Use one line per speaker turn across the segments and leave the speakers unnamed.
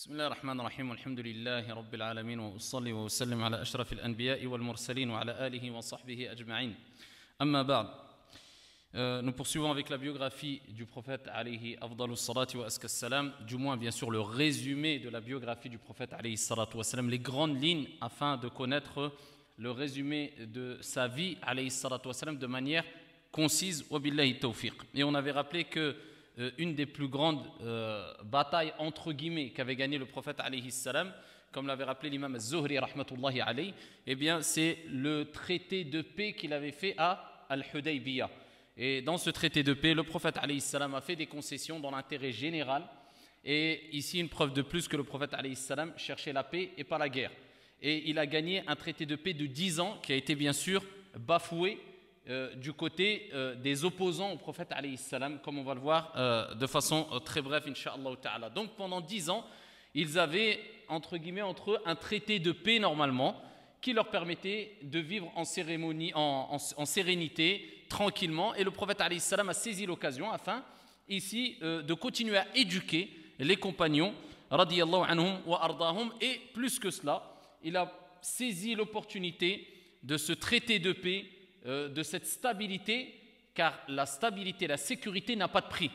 بسم الله الرحمن الرحيم والحمد لله رب العالمين وأصلي وأسلم على أشرف الأنبياء والمرسلين وعلى آله وصحبه أجمعين أما بعد Euh, nous poursuivons avec la biographie du prophète alayhi afdalus salati wa salam, du moins bien sûr le résumé de la biographie du prophète alayhi salatu wa salam, les grandes lignes afin de connaître le résumé de sa vie alayhi salatu wa salam de manière concise wa billahi tawfiq. Et on avait rappelé que euh, une des plus grandes euh, batailles entre guillemets qu'avait gagné le prophète alayhi salam, comme l'avait rappelé l'imam Zuhri rahmatullahi alayhi, eh bien c'est le traité de paix qu'il avait fait à Al-Hudaybiyah. Et dans ce traité de paix, le prophète salam a fait des concessions dans l'intérêt général. Et ici, une preuve de plus que le prophète salam cherchait la paix et pas la guerre. Et il a gagné un traité de paix de 10 ans qui a été bien sûr bafoué euh, du côté euh, des opposants au prophète salam, comme on va le voir euh, de façon très brève, inshallah ta'ala. Donc pendant 10 ans, ils avaient entre guillemets entre eux un traité de paix normalement qui leur permettait de vivre en, cérémonie, en, sérénité, tranquillement. Et le prophète salam a saisi l'occasion afin ici de continuer à éduquer les compagnons, anhum wa ardahum, et plus que cela, il a saisi l'opportunité de ce traité de paix, euh, de cette stabilité, car la stabilité, la sécurité n'a pas de prix.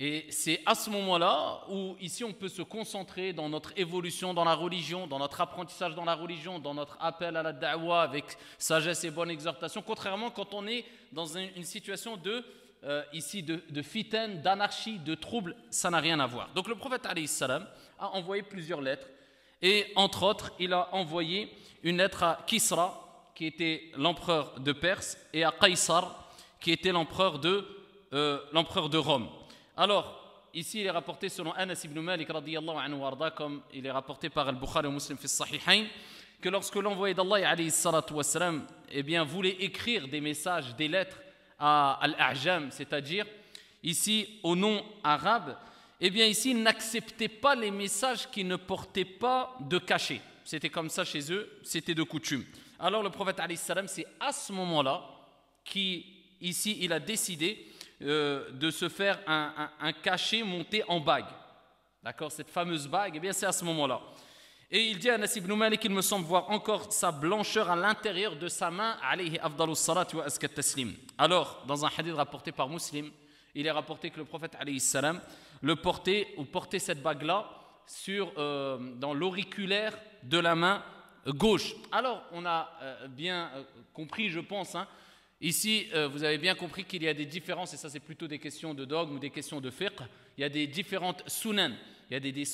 Et c'est à ce moment-là où ici on peut se concentrer dans notre évolution dans la religion, dans notre apprentissage dans la religion, dans notre appel à la da'wah avec sagesse et bonne exhortation, contrairement quand on est dans une, situation de, euh, ici de, de d'anarchie, de trouble, ça n'a rien à voir. Donc le prophète a envoyé plusieurs lettres et entre autres il a envoyé une lettre à Kisra qui était l'empereur de Perse et à Qaisar qui était l'empereur de, euh, l'empereur de Rome. Alors, ici, il est rapporté selon Anas ibn Malik, anhu warda, comme il est rapporté par Al-Bukhari Muslim fi Sahihain, que lorsque l'envoyé d'Allah eh bien, voulait écrire des messages, des lettres à Al-A'jam, c'est-à-dire ici au nom arabe, eh bien ici, il n'acceptait pas les messages qui ne portaient pas de cachet. C'était comme ça chez eux, c'était de coutume. Alors le prophète c'est à ce moment-là qu'ici, il a décidé euh, de se faire un, cachet monté en bague. D'accord? Cette fameuse bague, eh bien c'est à ce moment-là. Et il dit à Nasib ibn qu'il me semble voir encore sa blancheur à l'intérieur de sa main. Alors, dans un hadith rapporté par Muslim, il est rapporté que le prophète alayhi salam le portait ou portait cette bague-là sur euh, dans l'auriculaire de la main gauche. Alors, on a euh, bien compris, je pense, hein, Ici, euh, vous avez bien compris qu'il y a des différences, et ça c'est plutôt des questions de dogme ou des questions de fiqh. Il y a des différentes sunan. Il y a des, des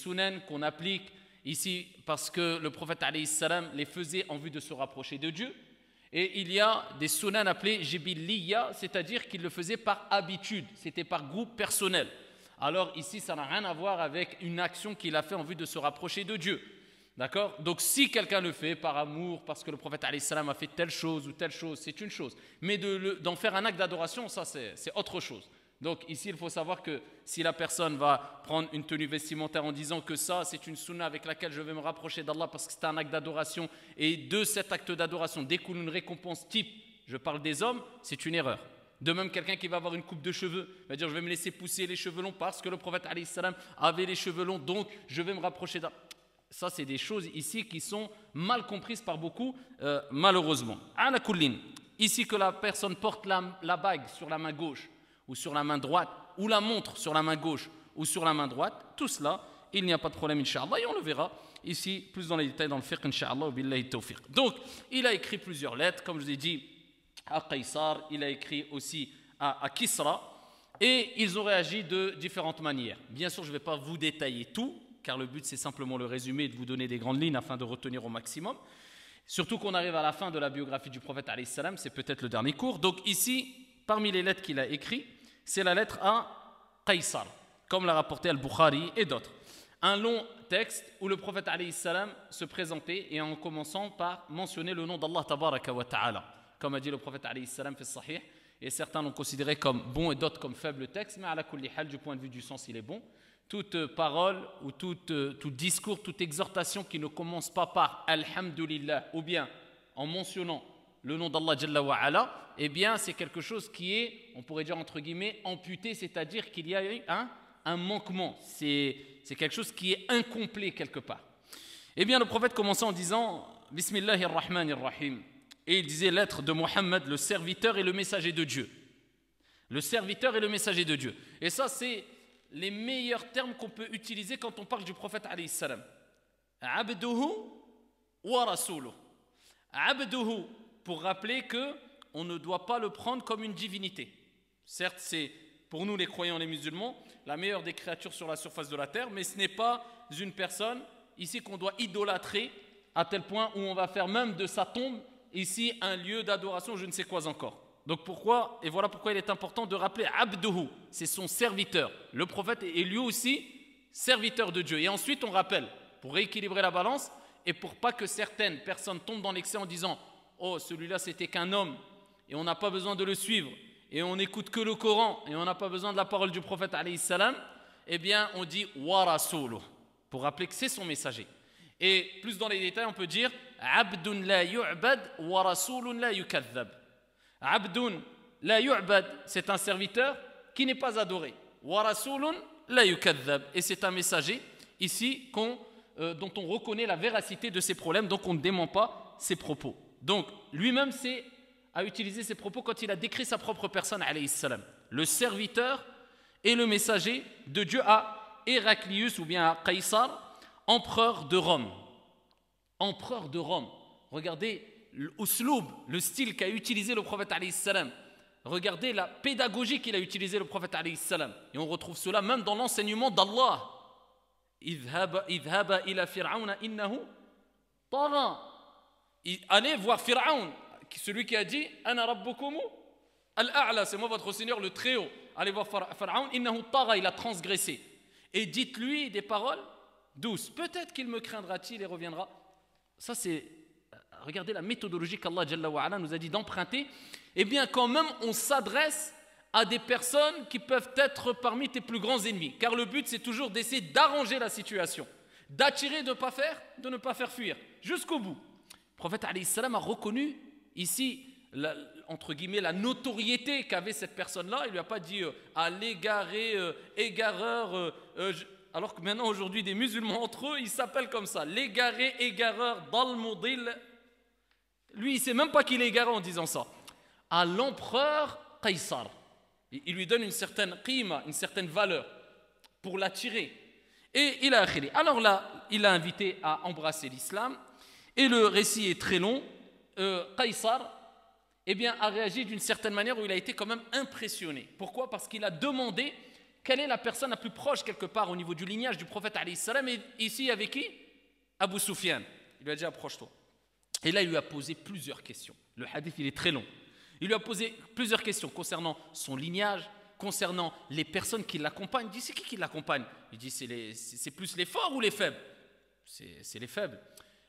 qu'on applique ici parce que le prophète salam les faisait en vue de se rapprocher de Dieu. Et il y a des sunan appelés jibiliya, c'est-à-dire qu'il le faisait par habitude, c'était par groupe personnel. Alors ici, ça n'a rien à voir avec une action qu'il a fait en vue de se rapprocher de Dieu. D'accord? Donc si quelqu'un le fait par amour, parce que le prophète salam a fait telle chose ou telle chose, c'est une chose. Mais d'en faire un acte d'adoration, ça c'est autre chose. Donc ici, il faut savoir que si la personne va prendre une tenue vestimentaire en disant que ça, c'est une sunna avec laquelle je vais me rapprocher d'Allah parce que c'est un acte d'adoration, et de cet acte d'adoration découle une récompense type, je parle des hommes, c'est une erreur. De même, quelqu'un qui va avoir une coupe de cheveux va dire Je vais me laisser pousser les cheveux longs parce que le prophète salam avait les cheveux longs, donc je vais me rapprocher d'Allah. Ça, c'est des choses ici qui sont mal comprises par beaucoup, euh, malheureusement. Ici, que la personne porte la, bague sur la main gauche ou sur la main droite, ou la montre sur la main gauche ou sur la main droite, tout cela, il n'y a pas de problème, Inch'Allah, et on le verra ici plus dans les détails dans le fiqh, Inch'Allah, Donc, il a écrit plusieurs lettres, comme je vous ai dit, à Qaisar, il a écrit aussi à, à Kisra, et ils ont réagi de différentes manières. Bien sûr, je ne vais pas vous détailler tout, car le but c'est simplement le résumé et de vous donner des grandes lignes afin de retenir au maximum. Surtout qu'on arrive à la fin de la biographie du prophète, c'est peut-être le dernier cours. Donc ici, parmi les lettres qu'il a écrites, c'est la lettre à Qaisar, comme l'a rapporté Al-Bukhari et d'autres. Un long texte où le prophète se présentait et en commençant par mentionner le nom d'Allah ta'ala. Comme a dit le prophète sahih, et certains l'ont considéré comme bon et d'autres comme faible texte, mais à la du point de vue du sens, il est bon toute parole ou tout, tout, discours, toute exhortation qui ne commence pas par Alhamdulillah ou bien en mentionnant le nom d'Allah Jalla wa eh bien c'est quelque chose qui est, on pourrait dire entre guillemets, amputé, c'est-à-dire qu'il y a un, un manquement, c'est quelque chose qui est incomplet quelque part. Eh bien, le prophète commençait en disant Bismillahir Rahmanir Rahim. Et il disait l'être de Mohammed, le serviteur et le messager de Dieu. Le serviteur et le messager de Dieu. Et ça, c'est les meilleurs termes qu'on peut utiliser quand on parle du prophète alayhi salam. Abduhu wa rasuluh. Abduhu, pour rappeler que on ne doit pas le prendre comme une divinité. Certes, c'est pour nous les croyants, les musulmans, la meilleure des créatures sur la surface de la terre, mais ce n'est pas une personne ici qu'on doit idolâtrer à tel point où on va faire même de sa tombe ici un lieu d'adoration, je ne sais quoi encore. Donc pourquoi, et voilà pourquoi il est important de rappeler Abduhu, c'est son serviteur. Le prophète est lui aussi serviteur de Dieu. Et ensuite on rappelle, pour rééquilibrer la balance, et pour pas que certaines personnes tombent dans l'excès en disant Oh, celui-là c'était qu'un homme, et on n'a pas besoin de le suivre, et on n'écoute que le Coran, et on n'a pas besoin de la parole du prophète, salam, eh bien on dit Wa pour rappeler que c'est son messager. Et plus dans les détails, on peut dire Abdun la yu'bad wa rasulun la yukadhab. Abdun la yu'bad, c'est un serviteur qui n'est pas adoré. Wa rasulun la. Et c'est un messager ici euh, dont on reconnaît la véracité de ses problèmes, donc on ne dément pas ses propos. Donc lui-même a utilisé ses propos quand il a décrit sa propre personne, alayhi salam. Le serviteur et le messager de Dieu à Héraclius ou bien à Caïsar, empereur de Rome. Empereur de Rome. Regardez l'usloub, le style qu'a utilisé le prophète salam. Regardez la pédagogie qu'il a utilisé le prophète salam. Et on retrouve cela même dans l'enseignement d'Allah. Allez voir Fir'aun, celui qui a dit Ana rabbukumu al-a'la, c'est moi votre Seigneur le très haut. Allez voir Fir'aun, innahu tara, il a transgressé et dites-lui des paroles douces. Peut-être qu'il me craindra-t-il et reviendra. Ça, c'est. Regardez la méthodologie qu'Allah nous a dit d'emprunter. Eh bien, quand même, on s'adresse à des personnes qui peuvent être parmi tes plus grands ennemis. Car le but, c'est toujours d'essayer d'arranger la situation, d'attirer, de ne pas faire, de ne pas faire fuir, jusqu'au bout. Le prophète a reconnu ici entre guillemets, la notoriété qu'avait cette personne-là. Il ne lui a pas dit euh, à l'égaré, euh, égareur. Euh, alors que maintenant, aujourd'hui, des musulmans entre eux, ils s'appellent comme ça l'égaré, égareur, dalmodil. Lui, il ne sait même pas qu'il est égaré en disant ça. À l'empereur Qaisar. Il lui donne une certaine qima, une certaine valeur pour l'attirer. Et il a Alors là, il a invité à embrasser l'islam. Et le récit est très long. Euh, eh bien, a réagi d'une certaine manière où il a été quand même impressionné. Pourquoi? Parce qu'il a demandé quelle est la personne la plus proche quelque part au niveau du lignage du prophète et ici avec qui? Abu Sufyan. Il lui a dit approche-toi. Et là, il lui a posé plusieurs questions. Le hadith, il est très long. Il lui a posé plusieurs questions concernant son lignage, concernant les personnes qui l'accompagnent. Il dit, c'est qui qui l'accompagne? Il dit, c'est plus les forts ou les faibles? C'est les faibles.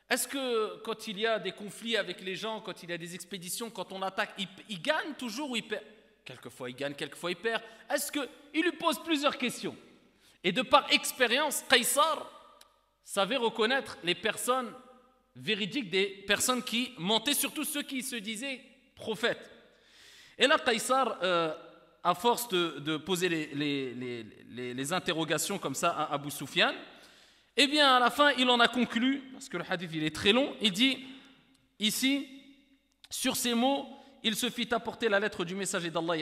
Est-ce que quand il y a des conflits avec les gens, quand il y a des expéditions, quand on attaque, il, gagne toujours ou il perd? Quelquefois il gagne, quelquefois il perd. Est-ce que il lui pose plusieurs questions? Et de par expérience, Qaisar savait reconnaître les personnes véridiques des personnes qui mentaient, surtout ceux qui se disaient prophètes. Et là, Qaisar, euh, à force de, poser les, interrogations comme ça à Abu Sufyan, eh bien, à la fin, il en a conclu, parce que le hadith il est très long, il dit ici, sur ces mots, il se fit apporter la lettre du messager d'Allah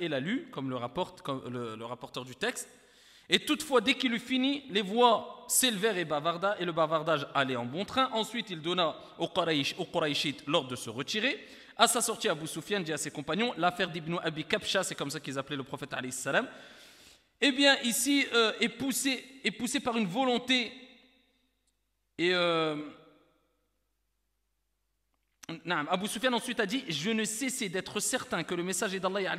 et l'a lu, comme le, rapporte, le, rapporteur du texte. Et toutefois, dès qu'il eut fini, les voix s'élevèrent et bavarda, et le bavardage allait en bon train. Ensuite, il donna au Quraishites l'ordre de se retirer. À sa sortie, Abu Sufyan dit à ses compagnons L'affaire d'Ibn Abi Kabsha, c'est comme ça qu'ils appelaient le prophète salam eh bien ici euh, est, poussé, est poussé par une volonté et euh, Abu Sufyan ensuite a dit Je ne cessais d'être certain que le messager d'Allah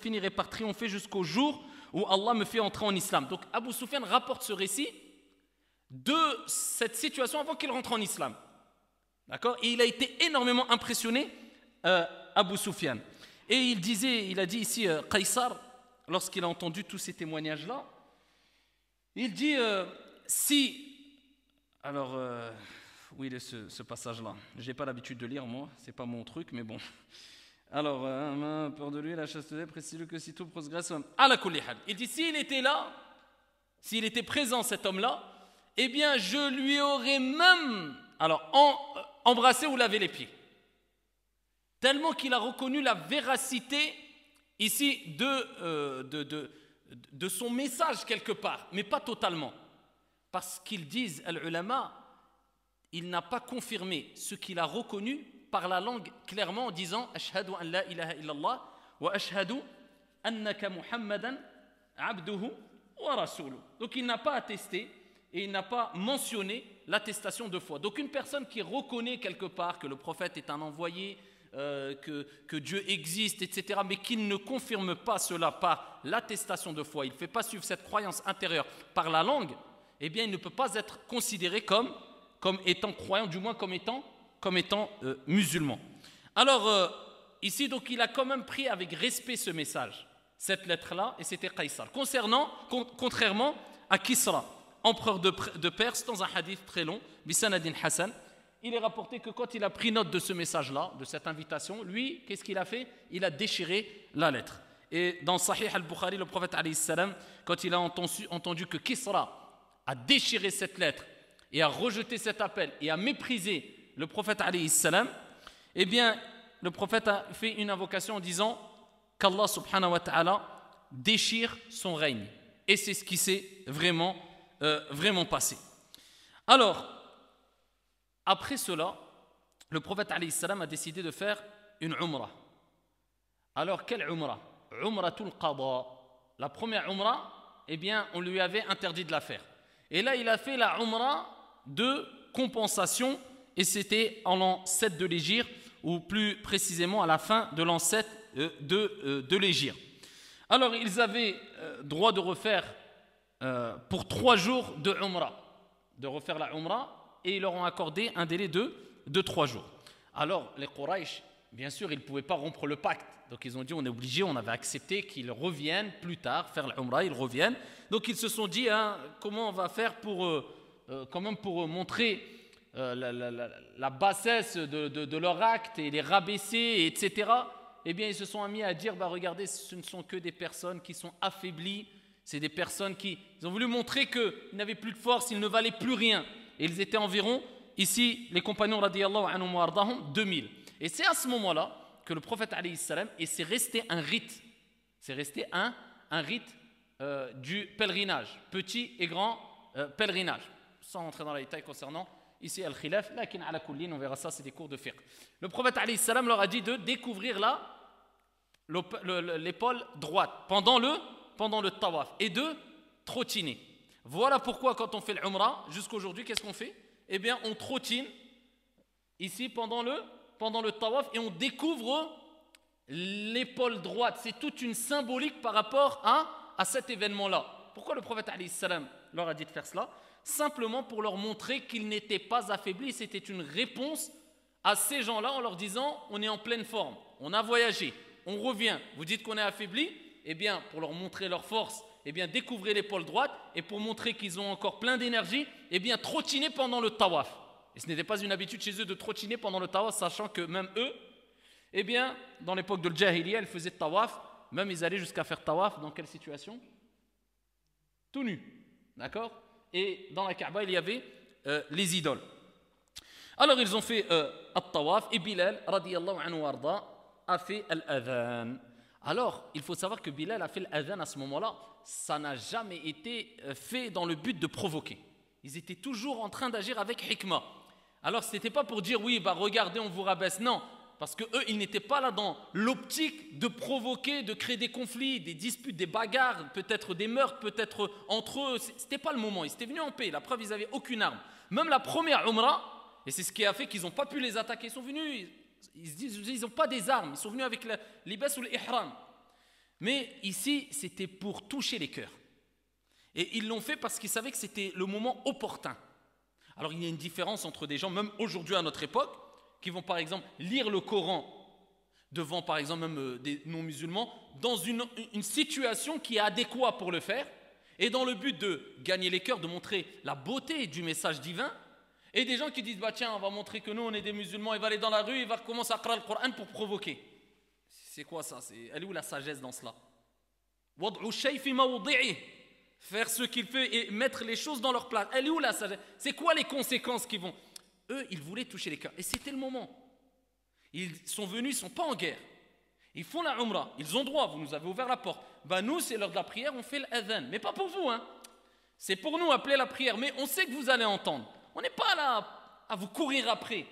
finirait par triompher jusqu'au jour où Allah me fait entrer en islam. Donc Abu Sufyan rapporte ce récit de cette situation avant qu'il rentre en islam. D'accord? Et il a été énormément impressionné, euh, Abu Sufyan. Et il disait, il a dit ici, euh, lorsqu'il a entendu tous ces témoignages-là, il dit euh, si. Alors, euh, oui, ce, ce passage-là? Je n'ai pas l'habitude de lire, moi, c'est pas mon truc, mais bon. Alors, euh, peur de lui, la chasteté, précise que si tout progresse. À la Il dit s'il était là, s'il était présent cet homme-là, eh bien je lui aurais même alors euh, embrassé ou lavé les pieds. Tellement qu'il a reconnu la véracité ici de, de, de, de, son message quelque part, mais pas totalement. Parce qu'ils disent, al-ulama, il n'a pas confirmé ce qu'il a reconnu par la langue clairement en disant Ashhadu an la ilaha illallah wa ashhadu annaka Muhammadan abduhu wa rasuluh. Donc il n'a pas attesté et il n'a pas mentionné l'attestation de foi. Donc une personne qui reconnaît quelque part que le prophète est un envoyé, euh, que, Dieu existe, etc., mais qui ne confirme pas cela par l'attestation de foi, il ne fait pas suivre cette croyance intérieure par la langue, eh bien il ne peut pas être considéré comme, comme étant croyant, du moins comme étant comme étant euh, musulman. Alors, euh, ici, donc, il a quand même pris avec respect ce message, cette lettre-là, et c'était Qaisar. Concernant, contrairement à Kisra, empereur de, Perse, dans un hadith très long, Bisanadin Hassan, il est rapporté que quand il a pris note de ce message-là, de cette invitation, lui, qu'est-ce qu'il a fait? Il a déchiré la lettre. Et dans Sahih al-Bukhari, le prophète, quand il a entendu, entendu que Kisra a déchiré cette lettre et a rejeté cet appel et a méprisé le prophète salam, eh bien, le prophète a fait une invocation en disant qu'Allah subhanahu wa ta'ala déchire son règne. Et c'est ce qui s'est vraiment, euh, passé. Alors, après cela, le prophète a décidé de faire une umrah. Alors, quelle umrah? Umratul qada. La première umrah, eh bien, on lui avait interdit de la faire. Et là, il a fait la umrah de compensation et c'était en l'an 7 de l'Égir, ou plus précisément à la fin de l'an 7 euh, de, euh, de l'Égir. Alors ils avaient euh, droit de refaire pour trois jours de Umrah, de refaire la Umrah, et ils leur ont accordé un délai de, de trois jours. Alors les Quraysh, bien sûr, ils ne pouvaient pas rompre le pacte. Donc ils ont dit on est obligé, on avait accepté qu'ils reviennent plus tard faire la ils reviennent. Donc ils se sont dit hein, comment on va faire pour, quand même pour montrer euh, la, bassesse de, leur acte et les rabaisser, etc., eh bien, ils se sont mis à dire, bah, regardez, ce ne sont que des personnes qui sont affaiblies, c'est des personnes qui ils ont voulu montrer qu'ils n'avaient plus de force, ils ne valaient plus rien. Et ils étaient environ, ici, les compagnons, radiallahu anhum 2000. Et c'est à ce moment-là que le prophète, salam, et c'est resté un rite, c'est resté un, un rite euh, du pèlerinage, petit et grand euh, pèlerinage, sans entrer dans les détails concernant ici al-khilaf, lakin ala kullin, on verra ça, c'est des cours de fiqh. Le prophète salam leur a dit de découvrir là l'épaule droite pendant le, pendant le tawaf et de trottiner. Voilà pourquoi quand on fait l'umrah, jusqu'aujourd'hui, qu'est-ce qu'on fait? Eh bien, on trottine ici pendant le, pendant le tawaf et on découvre l'épaule droite. C'est toute une symbolique par rapport à, à cet événement-là. Pourquoi le prophète salam leur a dit de faire cela? Simplement pour leur montrer qu'ils n'étaient pas affaiblis. C'était une réponse à ces gens-là en leur disant on est en pleine forme, on a voyagé, on revient. Vous dites qu'on est affaibli? Eh bien, pour leur montrer leur force, eh bien, découvrez l'épaule droite et pour montrer qu'ils ont encore plein d'énergie, eh bien, trottiner pendant le tawaf. Et ce n'était pas une habitude chez eux de trottiner pendant le tawaf, sachant que même eux, eh bien, dans l'époque de l'Jahiliya, ils faisaient tawaf, même ils allaient jusqu'à faire tawaf dans quelle situation? Tout nu. D'accord? Et dans la Kaaba, il y avait euh, les idoles. Alors ils ont fait euh, tawaf et Bilal, radiallahu anhu arda, a fait al-adhan. Alors, il faut savoir que Bilal a fait l'adhan à ce moment-là. Ça n'a jamais été euh, fait dans le but de provoquer. Ils étaient toujours en train d'agir avec hikmah. Alors, ce n'était pas pour dire oui, bah regardez, on vous rabaisse. Non, parce que eux, ils n'étaient pas là dans l'optique de provoquer, de créer des conflits, des disputes, des bagarres, peut-être des meurtres, peut-être entre eux. C'était pas le moment. Ils étaient venus en paix. La preuve, ils n'avaient aucune arme. Même la première Umrah, et c'est ce qui a fait qu'ils n'ont pas pu les attaquer. Ils sont venus, ils n'ont pas des armes. Ils sont venus avec l'ibas ou l'ihram. Mais ici, c'était pour toucher les cœurs. Et ils l'ont fait parce qu'ils savaient que c'était le moment opportun. Alors il y a une différence entre des gens, même aujourd'hui à notre époque, qui vont par exemple lire le Coran devant par exemple même euh, des non-musulmans dans une, situation qui est adéquate pour le faire et dans le but de gagner les cœurs, de montrer la beauté du message divin et des gens qui disent bah tiens on va montrer que nous on est des musulmans, il va aller dans la rue, il va commencer à lire le Coran pour provoquer. C'est quoi ça? Elle est où la sagesse dans cela? Faire ce qu'il fait et mettre les choses dans leur place. Elle est où la sagesse? C'est quoi les conséquences qui vont Eux, ils voulaient toucher les cœurs. Et c'était le moment. Ils sont venus, ils ne sont pas en guerre. Ils font la umrah. Ils ont droit, vous nous avez ouvert la porte. Ben nous, c'est l'heure de la prière, on fait l'adhan. Mais pas pour vous, hein. C'est pour nous appeler la prière. Mais on sait que vous allez entendre. On n'est pas là à vous courir après.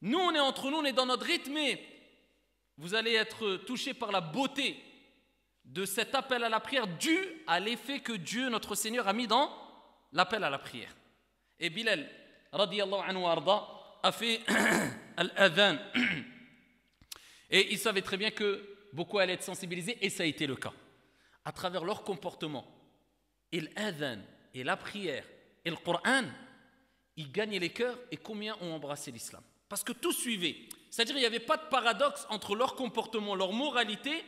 Nous, on est entre nous, on est dans notre rythme. Mais vous allez être touchés par la beauté de cet appel à la prière dû à l'effet que Dieu, notre Seigneur, a mis dans l'appel à la prière. Et Bilal, radiallahu anhu a fait al-adhan. Et ils savaient très bien que beaucoup allaient être sensibilisés, et ça a été le cas. À travers leur comportement, et l'adhan, et la prière, et le Coran, ils gagnaient les cœurs, et combien ont embrassé l'islam Parce que tout suivait. C'est-à-dire qu'il n'y avait pas de paradoxe entre leur comportement, leur moralité,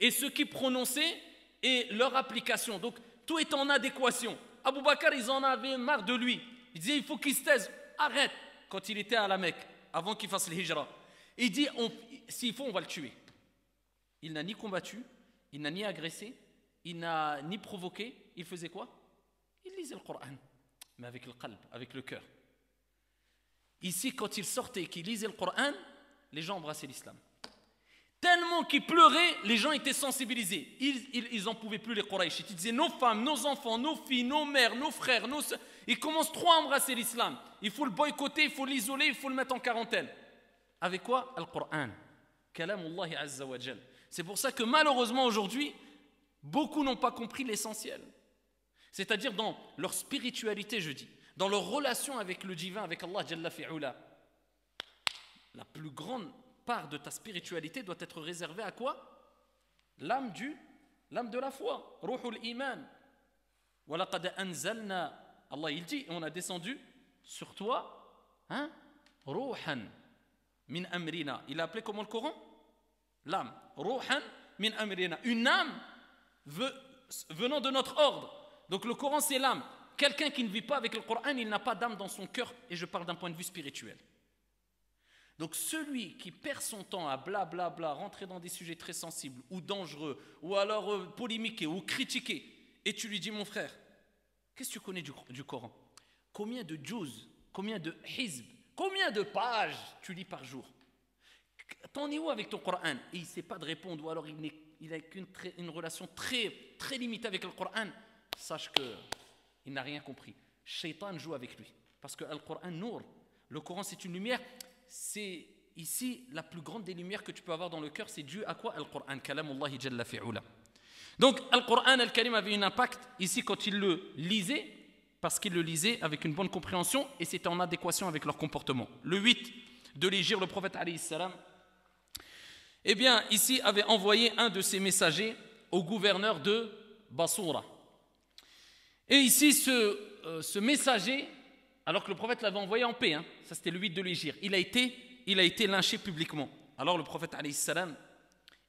et ce qu'ils prononçaient et leur application. Donc tout est en adéquation. Abou Bakr, ils en avaient marre de lui. Ils disaient il faut qu'il se taise. Arrête quand il était à la Mecque, avant qu'il fasse le hijra. Il dit s'il faut, on va le tuer. Il n'a ni combattu, il n'a ni agressé, il n'a ni provoqué. Il faisait quoi? Il lisait le Coran, mais avec le qalb, avec le cœur. Ici, quand il sortait et qu'il lisait le Coran, les gens embrassaient l'islam. Tellement qu'ils pleuraient, les gens étaient sensibilisés. Ils n'en pouvaient plus, les Quraysh. Ils disaient nos femmes, nos enfants, nos filles, nos mères, nos frères, nos Ils commencent trop à embrasser l'islam. Il faut le boycotter, il faut l'isoler, il faut le mettre en quarantaine. Avec quoi? Le Coran. Kalamullah Azza wa C'est pour ça que malheureusement aujourd'hui, beaucoup n'ont pas compris l'essentiel. C'est-à-dire dans leur spiritualité, je dis, dans leur relation avec le divin, avec Allah Jalla. La plus grande part de ta spiritualité doit être réservée à quoi? L'âme du, l'âme de la foi, ruhul iman. anzalna, Allah il dit, on a descendu sur toi, hein, ruhan min amrina. Il a appelé comment le Coran? L'âme, ruhan min amrina. Une âme venant de notre ordre. Donc le Coran c'est l'âme. Quelqu'un qui ne vit pas avec le Coran, il n'a pas d'âme dans son cœur, et je parle d'un point de vue spirituel. Donc celui qui perd son temps à blablabla, bla, bla, rentrer dans des sujets très sensibles ou dangereux, ou alors euh, polémiquer ou critiquer, et tu lui dis mon frère, qu'est-ce que tu connais du, Coran? Combien de juz, combien de hizb, combien de pages tu lis par jour? T'en es où avec ton Coran? Et il ne sait pas de répondre, ou alors il, qu'une une relation très, très limitée avec le Coran. Sache qu'il n'a rien compris. Shaitan joue avec lui. Parce que le Coran, nour, le Coran c'est une lumière c'est ici la plus grande des lumières que tu peux avoir dans le cœur, c'est dû à quoi? Al-Qur'an, kalamullahi jalla fi'ula. Donc Al-Qur'an Al-Karim avait un impact ici quand il le lisait, parce qu'il le lisait avec une bonne compréhension et c'était en adéquation avec leur comportement. Le 8 de l'Égypte, le prophète alayhi salam, eh bien ici avait envoyé un de ses messagers au gouverneur de Bassoura. Et ici ce, euh, ce messager alors que le prophète l'avait envoyé en paix. Hein. Ça, c'était le 8 de l'Égypte. Il, a été, il a été lynché publiquement. Alors le prophète, salam,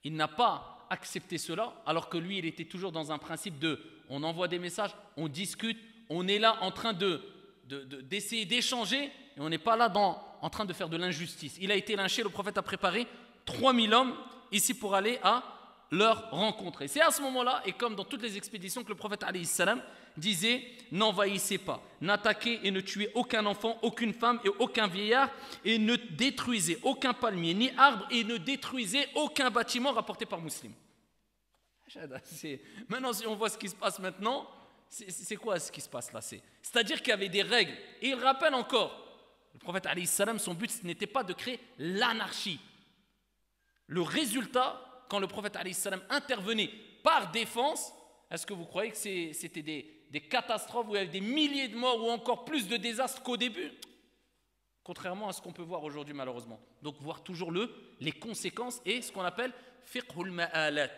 il n'a pas accepté cela, alors que lui, il était toujours dans un principe de on envoie des messages, on discute, on est là en train de, d'essayer d'échanger, et on n'est pas là dans, en train de faire de l'injustice. Il a été lynché, le prophète a préparé 3000 hommes ici pour aller à leur rencontre. Et c'est à ce moment-là, et comme dans toutes les expéditions, que le prophète salam disait N'envahissez pas, n'attaquez et ne tuez aucun enfant, aucune femme et aucun vieillard, et ne détruisez aucun palmier ni arbre, et ne détruisez aucun bâtiment rapporté par Muslim. Maintenant, si on voit ce qui se passe maintenant, c'est quoi ce qui se passe là? C'est-à-dire qu'il y avait des règles. Et il rappelle encore le prophète, salam, son but n'était pas de créer l'anarchie. Le résultat, quand le prophète salam, intervenait par défense, est-ce que vous croyez que c'était des, des catastrophes où il y avait des milliers de morts ou encore plus de désastres qu'au début. Contrairement à ce qu'on peut voir aujourd'hui malheureusement. Donc voir toujours le, les conséquences et ce qu'on appelle fiqhul ma'alat.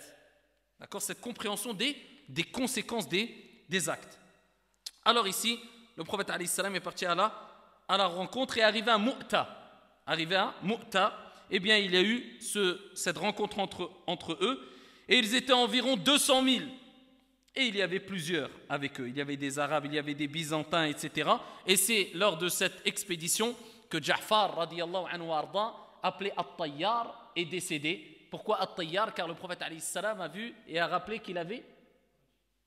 D'accord? Cette compréhension des, conséquences des, actes. Alors ici, le prophète salam est parti à la, à la rencontre et arrivé à Mu'ta. Arrivé à Mu'ta, eh bien il y a eu ce, cette rencontre entre, entre eux et ils étaient environ 200 000. Et il y avait plusieurs avec eux. Il y avait des Arabes, il y avait des Byzantins, etc. Et c'est lors de cette expédition que Ja'far, radiallahu anhu arda, appelé At-Tayyar, est décédé Pourquoi At-Tayyar? Car le prophète salam a vu et a rappelé qu'il avait,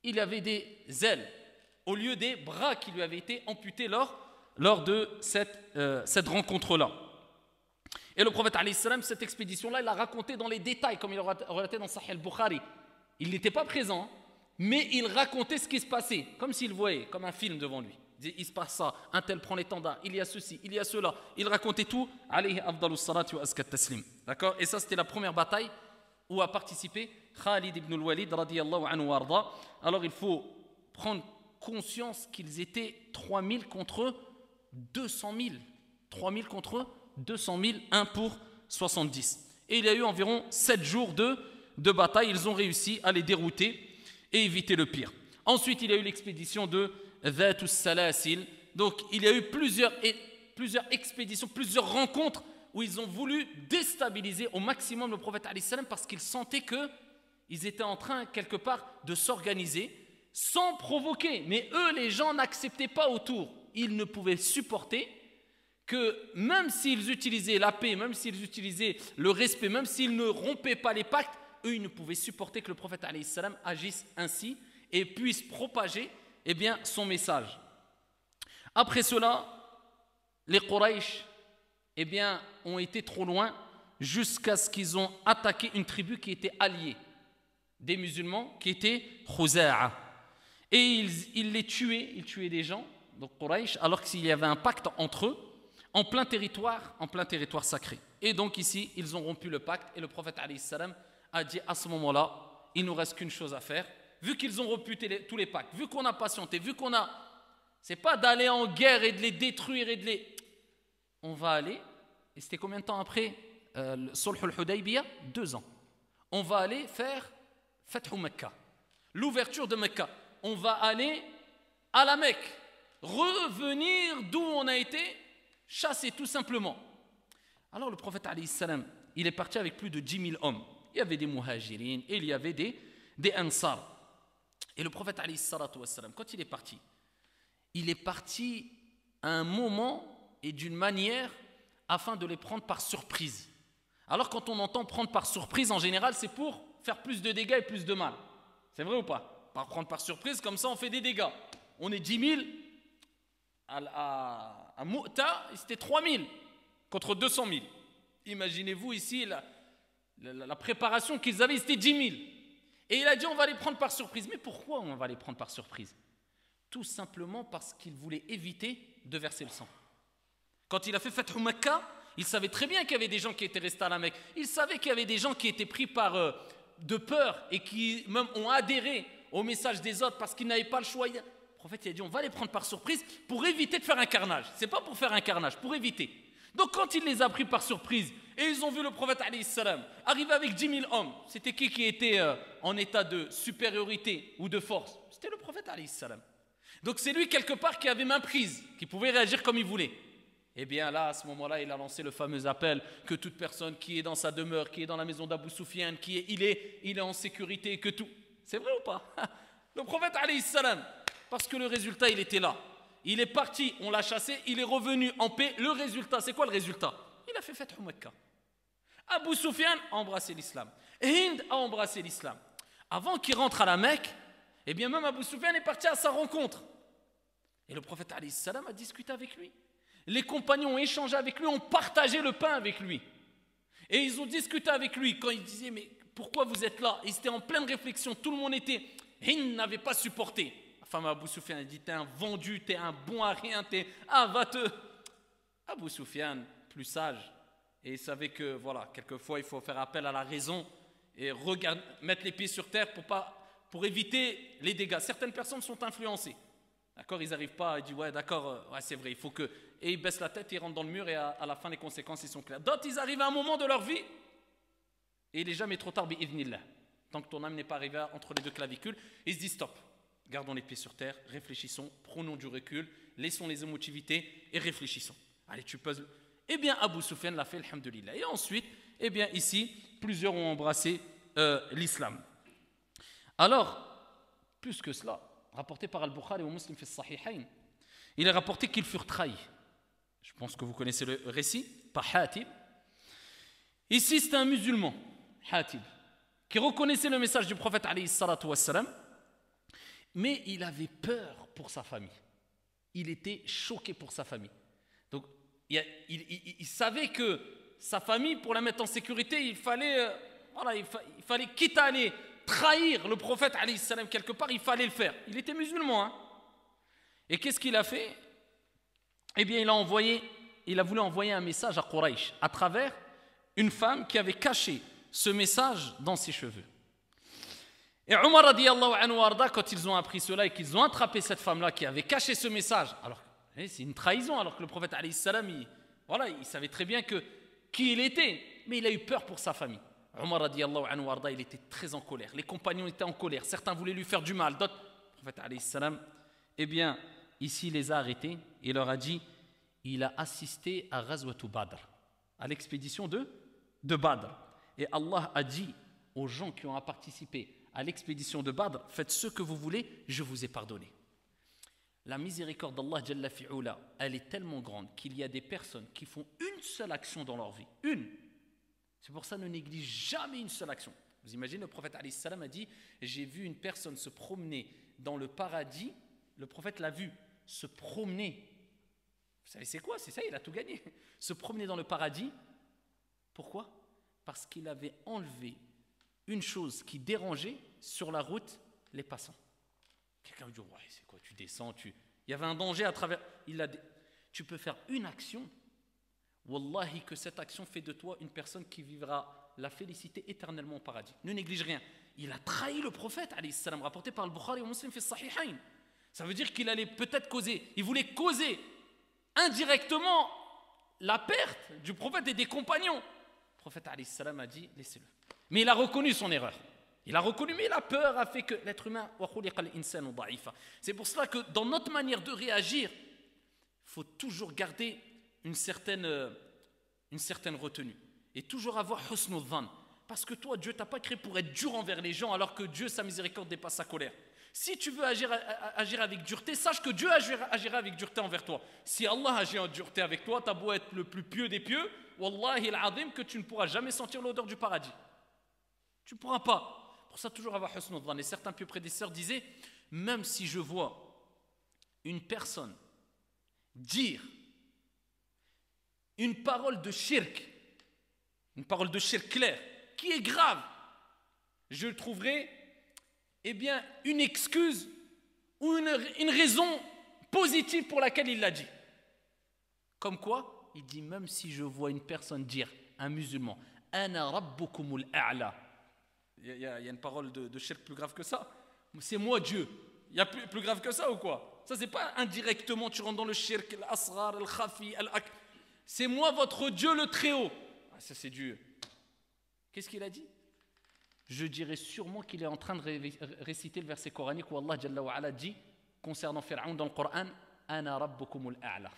il avait des ailes au lieu des bras qui lui avaient été amputés lors, lors de cette, euh, cette rencontre-là. Et le prophète salam, cette expédition-là, il l'a raconté dans les détails, comme il a relaté dans Sahih al-Bukhari. Il n'était pas présent, mais il racontait ce qui se passait, comme s'il voyait, comme un film devant lui. Il se passe ça, un tel prend l'étendard, il y a ceci, il y a cela. Il racontait tout. Alayhi taslim. D'accord? Et ça, c'était la première bataille où a participé Khalid ibn al-Walid radiyallahu anhu arda. Alors il faut prendre conscience qu'ils étaient 3000 contre 200 000. 3000 contre 200 000, 1 pour 70. Et il y a eu environ 7 jours de, de bataille. Ils ont réussi à les dérouter et éviter le pire. Ensuite, il y a eu l'expédition de Salasil. Donc, il y a eu plusieurs, plusieurs expéditions, plusieurs rencontres où ils ont voulu déstabiliser au maximum le prophète salam parce qu'ils sentaient qu'ils étaient en train, quelque part, de s'organiser sans provoquer. Mais eux, les gens n'acceptaient pas autour. Ils ne pouvaient supporter que même s'ils utilisaient la paix, même s'ils utilisaient le respect, même s'ils ne rompaient pas les pactes, eux, ils ne pouvaient supporter que le prophète salam agisse ainsi et puisse propager eh bien, son message. Après cela, les Quraysh eh bien, ont été trop loin jusqu'à ce qu'ils ont attaqué une tribu qui était alliée des musulmans, qui était Khuza'a. Et ils, les tuaient, ils tuaient des gens, donc Quraysh, alors qu'il y avait un pacte entre eux, en plein territoire, en plein territoire sacré. Et donc ici, ils ont rompu le pacte, et le prophète a dit à ce moment-là, il nous reste qu'une chose à faire, vu qu'ils ont rompu tous les pactes, vu qu'on a patienté, vu qu'on a... C'est pas d'aller en guerre et de les détruire et de les... On va aller, et c'était combien de temps après euh, Deux ans. On va aller faire Fathu Mecca, l'ouverture de Mecca. On va aller à la Mecque, revenir d'où on a été chassé tout simplement. Alors le prophète il est parti avec plus de 10 000 hommes. Il y avait des muhajirines et il y avait des, des ansar. Et le prophète, quand il est parti, il est parti à un moment et d'une manière afin de les prendre par surprise. Alors quand on entend prendre par surprise, en général, c'est pour faire plus de dégâts et plus de mal. C'est vrai ou pas? Par prendre par surprise, comme ça on fait des dégâts. On est 10 000, à, à, Mu'ta, c'était 3 000 contre 200 000. Imaginez-vous ici la, la préparation qu'ils avaient, c'était 10 000. Et il a dit on va les prendre par surprise. Mais pourquoi on va les prendre par surprise? Tout simplement parce qu'il voulait éviter de verser le sang. Quand il a fait Fathu Makkah, il savait très bien qu'il y avait des gens qui étaient restés à la Mecque. Il savait qu'il y avait des gens qui étaient pris par euh, de peur et qui même ont adhéré au message des autres parce qu'ils n'avaient pas le choix. Le prophète a dit on va les prendre par surprise pour éviter de faire un carnage. C'est pas pour faire un carnage, pour éviter. Donc quand il les a pris par surprise et ils ont vu le prophète salam arriver avec 10 000 hommes, c'était qui qui était euh, en état de supériorité ou de force? C'était le prophète salam. Donc c'est lui quelque part qui avait main prise, qui pouvait réagir comme il voulait. Et eh bien là, à ce moment-là, il a lancé le fameux appel que toute personne qui est dans sa demeure, qui est dans la maison d'Abu Soufiane, qui est, il est, en sécurité, que tout. C'est vrai ou pas? Le prophète salam, parce que le résultat, il était là. Il est parti, on l'a chassé, il est revenu en paix. Le résultat, c'est quoi le résultat? Il a fait Fath Mecca. Abu Sufyan a embrassé l'islam. Hind a embrassé l'islam. Avant qu'il rentre à la Mecque, eh bien même Abu Sufyan est parti à sa rencontre. Et le prophète salam a discuté avec lui. Les compagnons ont échangé avec lui, ont partagé le pain avec lui. Et ils ont discuté avec lui quand il disait mais pourquoi vous êtes là? Ils étaient en pleine réflexion, tout le monde était... Hind n'avait pas supporté femme Abou Soufiane a dit T'es un vendu, t'es un bon à rien, t'es. Ah, va te. Abou Soufiane, plus sage, et il savait que, voilà, quelquefois il faut faire appel à la raison et mettre les pieds sur terre pour, pas, pour éviter les dégâts. Certaines personnes sont influencées. D'accord Ils n'arrivent pas, ils disent Ouais, d'accord, euh, ouais, c'est vrai, il faut que. Et ils baissent la tête, ils rentrent dans le mur et à, la fin, les conséquences, ils sont claires. D'autres, ils arrivent à un moment de leur vie et il n'est jamais trop tard, Tant que ton âme n'est pas arrivée entre les deux clavicules, ils se disent Stop, Gardons les pieds sur terre, réfléchissons, prenons du recul, laissons les émotivités et réfléchissons. Allez, tu poses. Eh bien, Abu Sufyan l'a fait, alhamdulillah. Et ensuite, eh bien, ici, plusieurs ont embrassé euh, l'islam. Alors, plus que cela, rapporté par Al-Bukhari ou Muslim Sahihain, il est rapporté qu'ils furent trahis. Je pense que vous connaissez le récit, par Hatib. Ici, c'est un musulman. Hatib, qui reconnaissait le message du prophète wassalam, mais il avait peur pour sa famille. Il était choqué pour sa famille. Donc, il, savait que sa famille, pour la mettre en sécurité, il fallait, euh, voilà, il, fallait, quitte à aller trahir le prophète salam quelque part, il fallait le faire. Il était musulman. Hein. Et qu'est-ce qu'il a fait? Eh bien, il a envoyé, il a voulu envoyer un message à Quraysh à travers une femme qui avait caché ce message dans ses cheveux. Et Omar quand ils ont appris cela et qu'ils ont attrapé cette femme-là qui avait caché ce message, alors c'est une trahison, alors que le prophète il, voilà, il savait très bien qui il était, mais il a eu peur pour sa famille. Omar anhu il était très en colère. Les compagnons étaient en colère. Certains voulaient lui faire du mal, d'autres. Le prophète salam, eh bien, ici, il les a arrêtés et leur a dit il a assisté à Ghazwatu Badr, à l'expédition de, de Badr. Et Allah a dit aux gens qui ont participé à l'expédition de Badr faites ce que vous voulez, je vous ai pardonné. La miséricorde d'Allah, elle est tellement grande qu'il y a des personnes qui font une seule action dans leur vie. Une. C'est pour ça ne néglige jamais une seule action. Vous imaginez, le prophète a dit J'ai vu une personne se promener dans le paradis. Le prophète l'a vu se promener. Vous savez, c'est quoi? C'est ça, il a tout gagné. Se promener dans le paradis. Pourquoi? Parce qu'il avait enlevé une chose qui dérangeait sur la route les passants. Quelqu'un vous dit Ouais, c'est quoi Tu descends. Il y avait un danger à travers. Tu peux faire une action. Wallahi, que cette action fait de toi une personne qui vivra la félicité éternellement au paradis. Ne néglige rien. Il a trahi le prophète, rapporté par le Bukhari Muslim fait Sahihain. Ça veut dire qu'il allait peut-être causer, il voulait causer indirectement la perte du prophète et des compagnons. Le prophète a dit laissez-le. Mais il a reconnu son erreur. Il a reconnu, mais la peur a fait que l'être humain. C'est pour cela que dans notre manière de réagir, il faut toujours garder une certaine, euh, une certaine retenue et toujours avoir Parce que toi, Dieu t'a pas créé pour être dur envers les gens, alors que Dieu, sa miséricorde dépasse sa colère. Si tu veux agir, agir avec dureté, sache que Dieu agira, avec dureté envers toi. Si Allah agit en dureté avec toi, t'as beau être le plus pieux des pieux, Wallahi al que tu ne pourras jamais sentir l'odeur du paradis. Tu ne pourras pas. Pour ça, toujours avoir husnul Et certains pieux prédécesseurs disaient, même si je vois une personne dire une parole de shirk, une parole de shirk claire, qui est grave, je trouverai eh bien, une excuse ou une, une raison positive pour laquelle il l'a dit. Comme quoi Il dit même si je vois une personne dire, un musulman, Ana rabbukumul a'la. Il y, a, une parole de, de shirk plus grave que ça. C'est moi Dieu. Il y a plus, grave que ça ou quoi? Ça, c'est pas indirectement, tu rentres dans le shirk, l'asrar, le khafi, C'est moi votre Dieu le Très-Haut. Ah, ça, c'est Dieu. Qu'est-ce qu'il a dit? Je dirais sûrement qu'il est en train de réciter le verset coranique où Allah Jalla wa ala dit concernant Pharaon dans le Coran Ana rabbukumul a'la.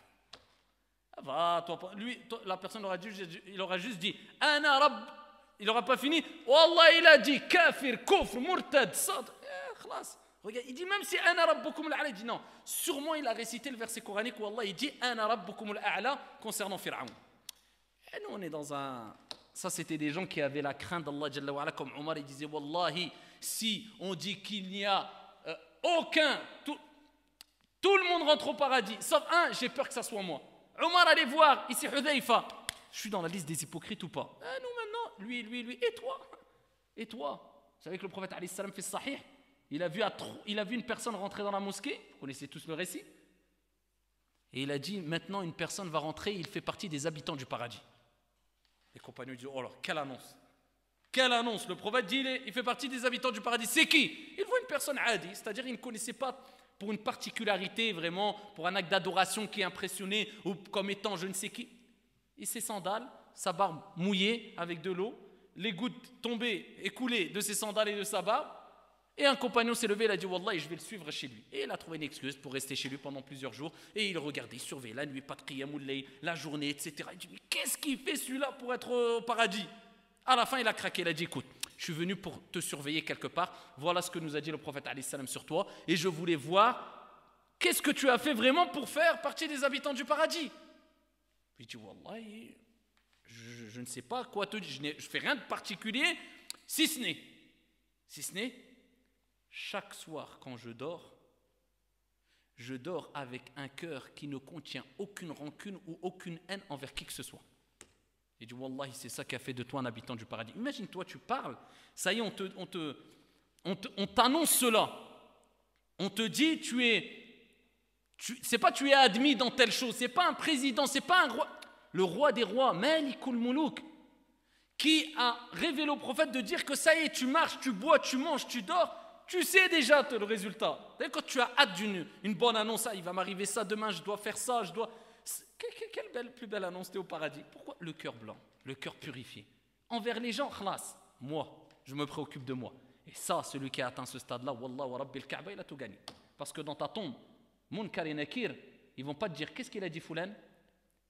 Va, toi, lui, la personne aura dit, il aura juste dit Ana rabb. Il n'aura pas fini. Wallah, il a dit kafir, kufr, murtad, sad. Eh, Regarde, il dit même si Ana rabbukumul a'la, il dit non. Sûrement il a récité le verset coranique où Allah il dit Ana rabbukumul a'la concernant Pharaon. Et nous on est dans un ça, c'était des gens qui avaient la crainte d'Allah, comme Omar il disait Wallahi, si on dit qu'il n'y a euh, aucun, tout, le monde rentre au paradis, sauf un, j'ai peur que ça soit moi. Omar, allez voir, ici Hudayfa. Je suis dans la liste des hypocrites ou pas? Maintenant, lui, lui, lui, et toi? Et toi? Vous savez que le prophète salam fait sahih. Il a, vu il a vu une personne rentrer dans la mosquée, vous connaissez tous le récit, et il a dit maintenant une personne va rentrer, il fait partie des habitants du paradis. Les compagnons disent Oh alors, quelle annonce. Quelle annonce. Le prophète dit il, fait partie des habitants du paradis. C'est qui? Il voit une personne adi, c'est-à-dire il ne connaissait pas pour une particularité vraiment, pour un acte d'adoration qui est impressionné ou comme étant je ne sais qui. Et ses sandales, sa barbe mouillée avec de l'eau, les gouttes tombées et coulées de ses sandales et de sa barbe. Et un compagnon s'est levé, il a dit Wallah, je vais le suivre chez lui. Et il a trouvé une excuse pour rester chez lui pendant plusieurs jours. Et il regardait, il surveillait la nuit, pas de la journée, etc. Il dit Mais qu'est-ce qu'il fait celui-là pour être au paradis? À la fin, il a craqué, il a dit Écoute, je suis venu pour te surveiller quelque part. Voilà ce que nous a dit le prophète salam sur toi. Et je voulais voir qu'est-ce que tu as fait vraiment pour faire partie des habitants du paradis? Il dit Wallah, je, ne sais pas quoi te dire, je ne fais rien de particulier, si ce n'est, si ce n'est, chaque soir quand je dors, je dors avec un cœur qui ne contient aucune rancune ou aucune haine envers qui que ce soit. Et dit, Wallahi, c'est ça qui a fait de toi un habitant du paradis. Imagine-toi, tu parles, ça y est, on te, on te, on t'annonce cela. On te dit, tu es, c'est pas tu es admis dans telle chose, c'est pas un président, c'est pas un roi, le roi des rois, Malikul Moulouk, qui a révélé au prophète de dire que ça y est, tu marches, tu bois, tu manges, tu dors, tu sais déjà le résultat. Quand tu as hâte d'une une bonne annonce, ah, il va m'arriver ça demain, je dois faire ça, je dois. Quelle belle, plus belle annonce, tu au paradis. Pourquoi? Le cœur blanc, le cœur purifié Envers les gens, khlas, moi, je me préoccupe de moi. Et ça, celui qui a atteint ce stade-là, Wallah wa Rabbil Kaaba, il a tout gagné. Parce que dans ta tombe, Munkar et Nakir, ils vont pas te dire qu'est-ce qu'il a dit Foulan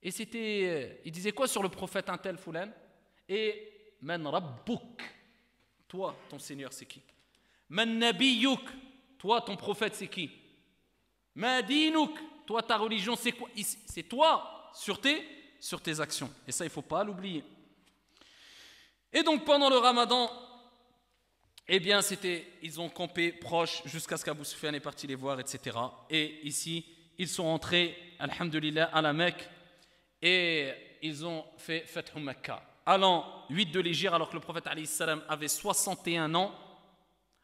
Et c'était. Euh, il disait quoi sur le prophète un tel Et Man Rabbouk. Toi, ton Seigneur, c'est qui? Man Nabiyouk. Toi, ton prophète, c'est qui? Madinouk. Toi, ta religion, c'est quoi? C'est toi sur tes, sur tes actions. Et ça, il ne faut pas l'oublier. Et donc, pendant le ramadan, eh bien, c'était, ils ont campé proche jusqu'à ce qu'Abu Sufyan est parti les voir, etc. Et ici, ils sont entrés, alhamdulillah, à la Mecque et ils ont fait Fathu Mecca. Allant 8 de l'Égypte, alors que le prophète salam avait 61 ans,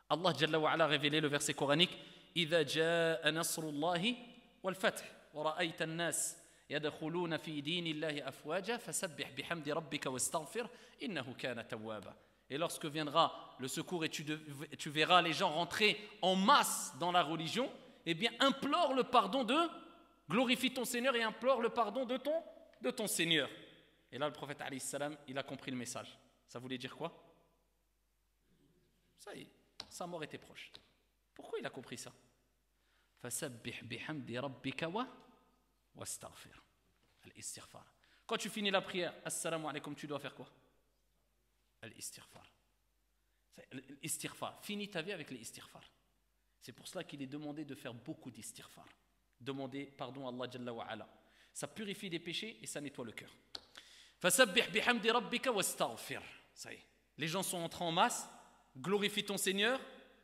Allah Jalla wa ala a révélé le verset coranique إذا جاء نصر الله والفتح ورأيت الناس يدخلون في دين الله أفواجا فسبح بحمد ربك واستغفر إنه كان توابا Et lorsque viendra le secours et tu, tu, verras les gens rentrer en masse dans la religion, eh bien implore le pardon de, glorifie ton Seigneur et implore le pardon de ton, de ton Seigneur. Et là le prophète salam, il a compris le message. Ça voulait dire quoi? Ça y est, sa mort était proche. Pourquoi il a compris ça? Quand tu finis la prière, assalamu alaikum, tu dois faire quoi? Al-istighfar. L'istighfar. Finis ta vie avec l'istighfar. C'est pour cela qu'il est demandé de faire beaucoup d'istighfar. Demander pardon à Allah Jalla wa ala. Ça purifie des péchés et ça nettoie le cœur. Ça y est. Les gens sont entrés en masse. Glorifie ton Seigneur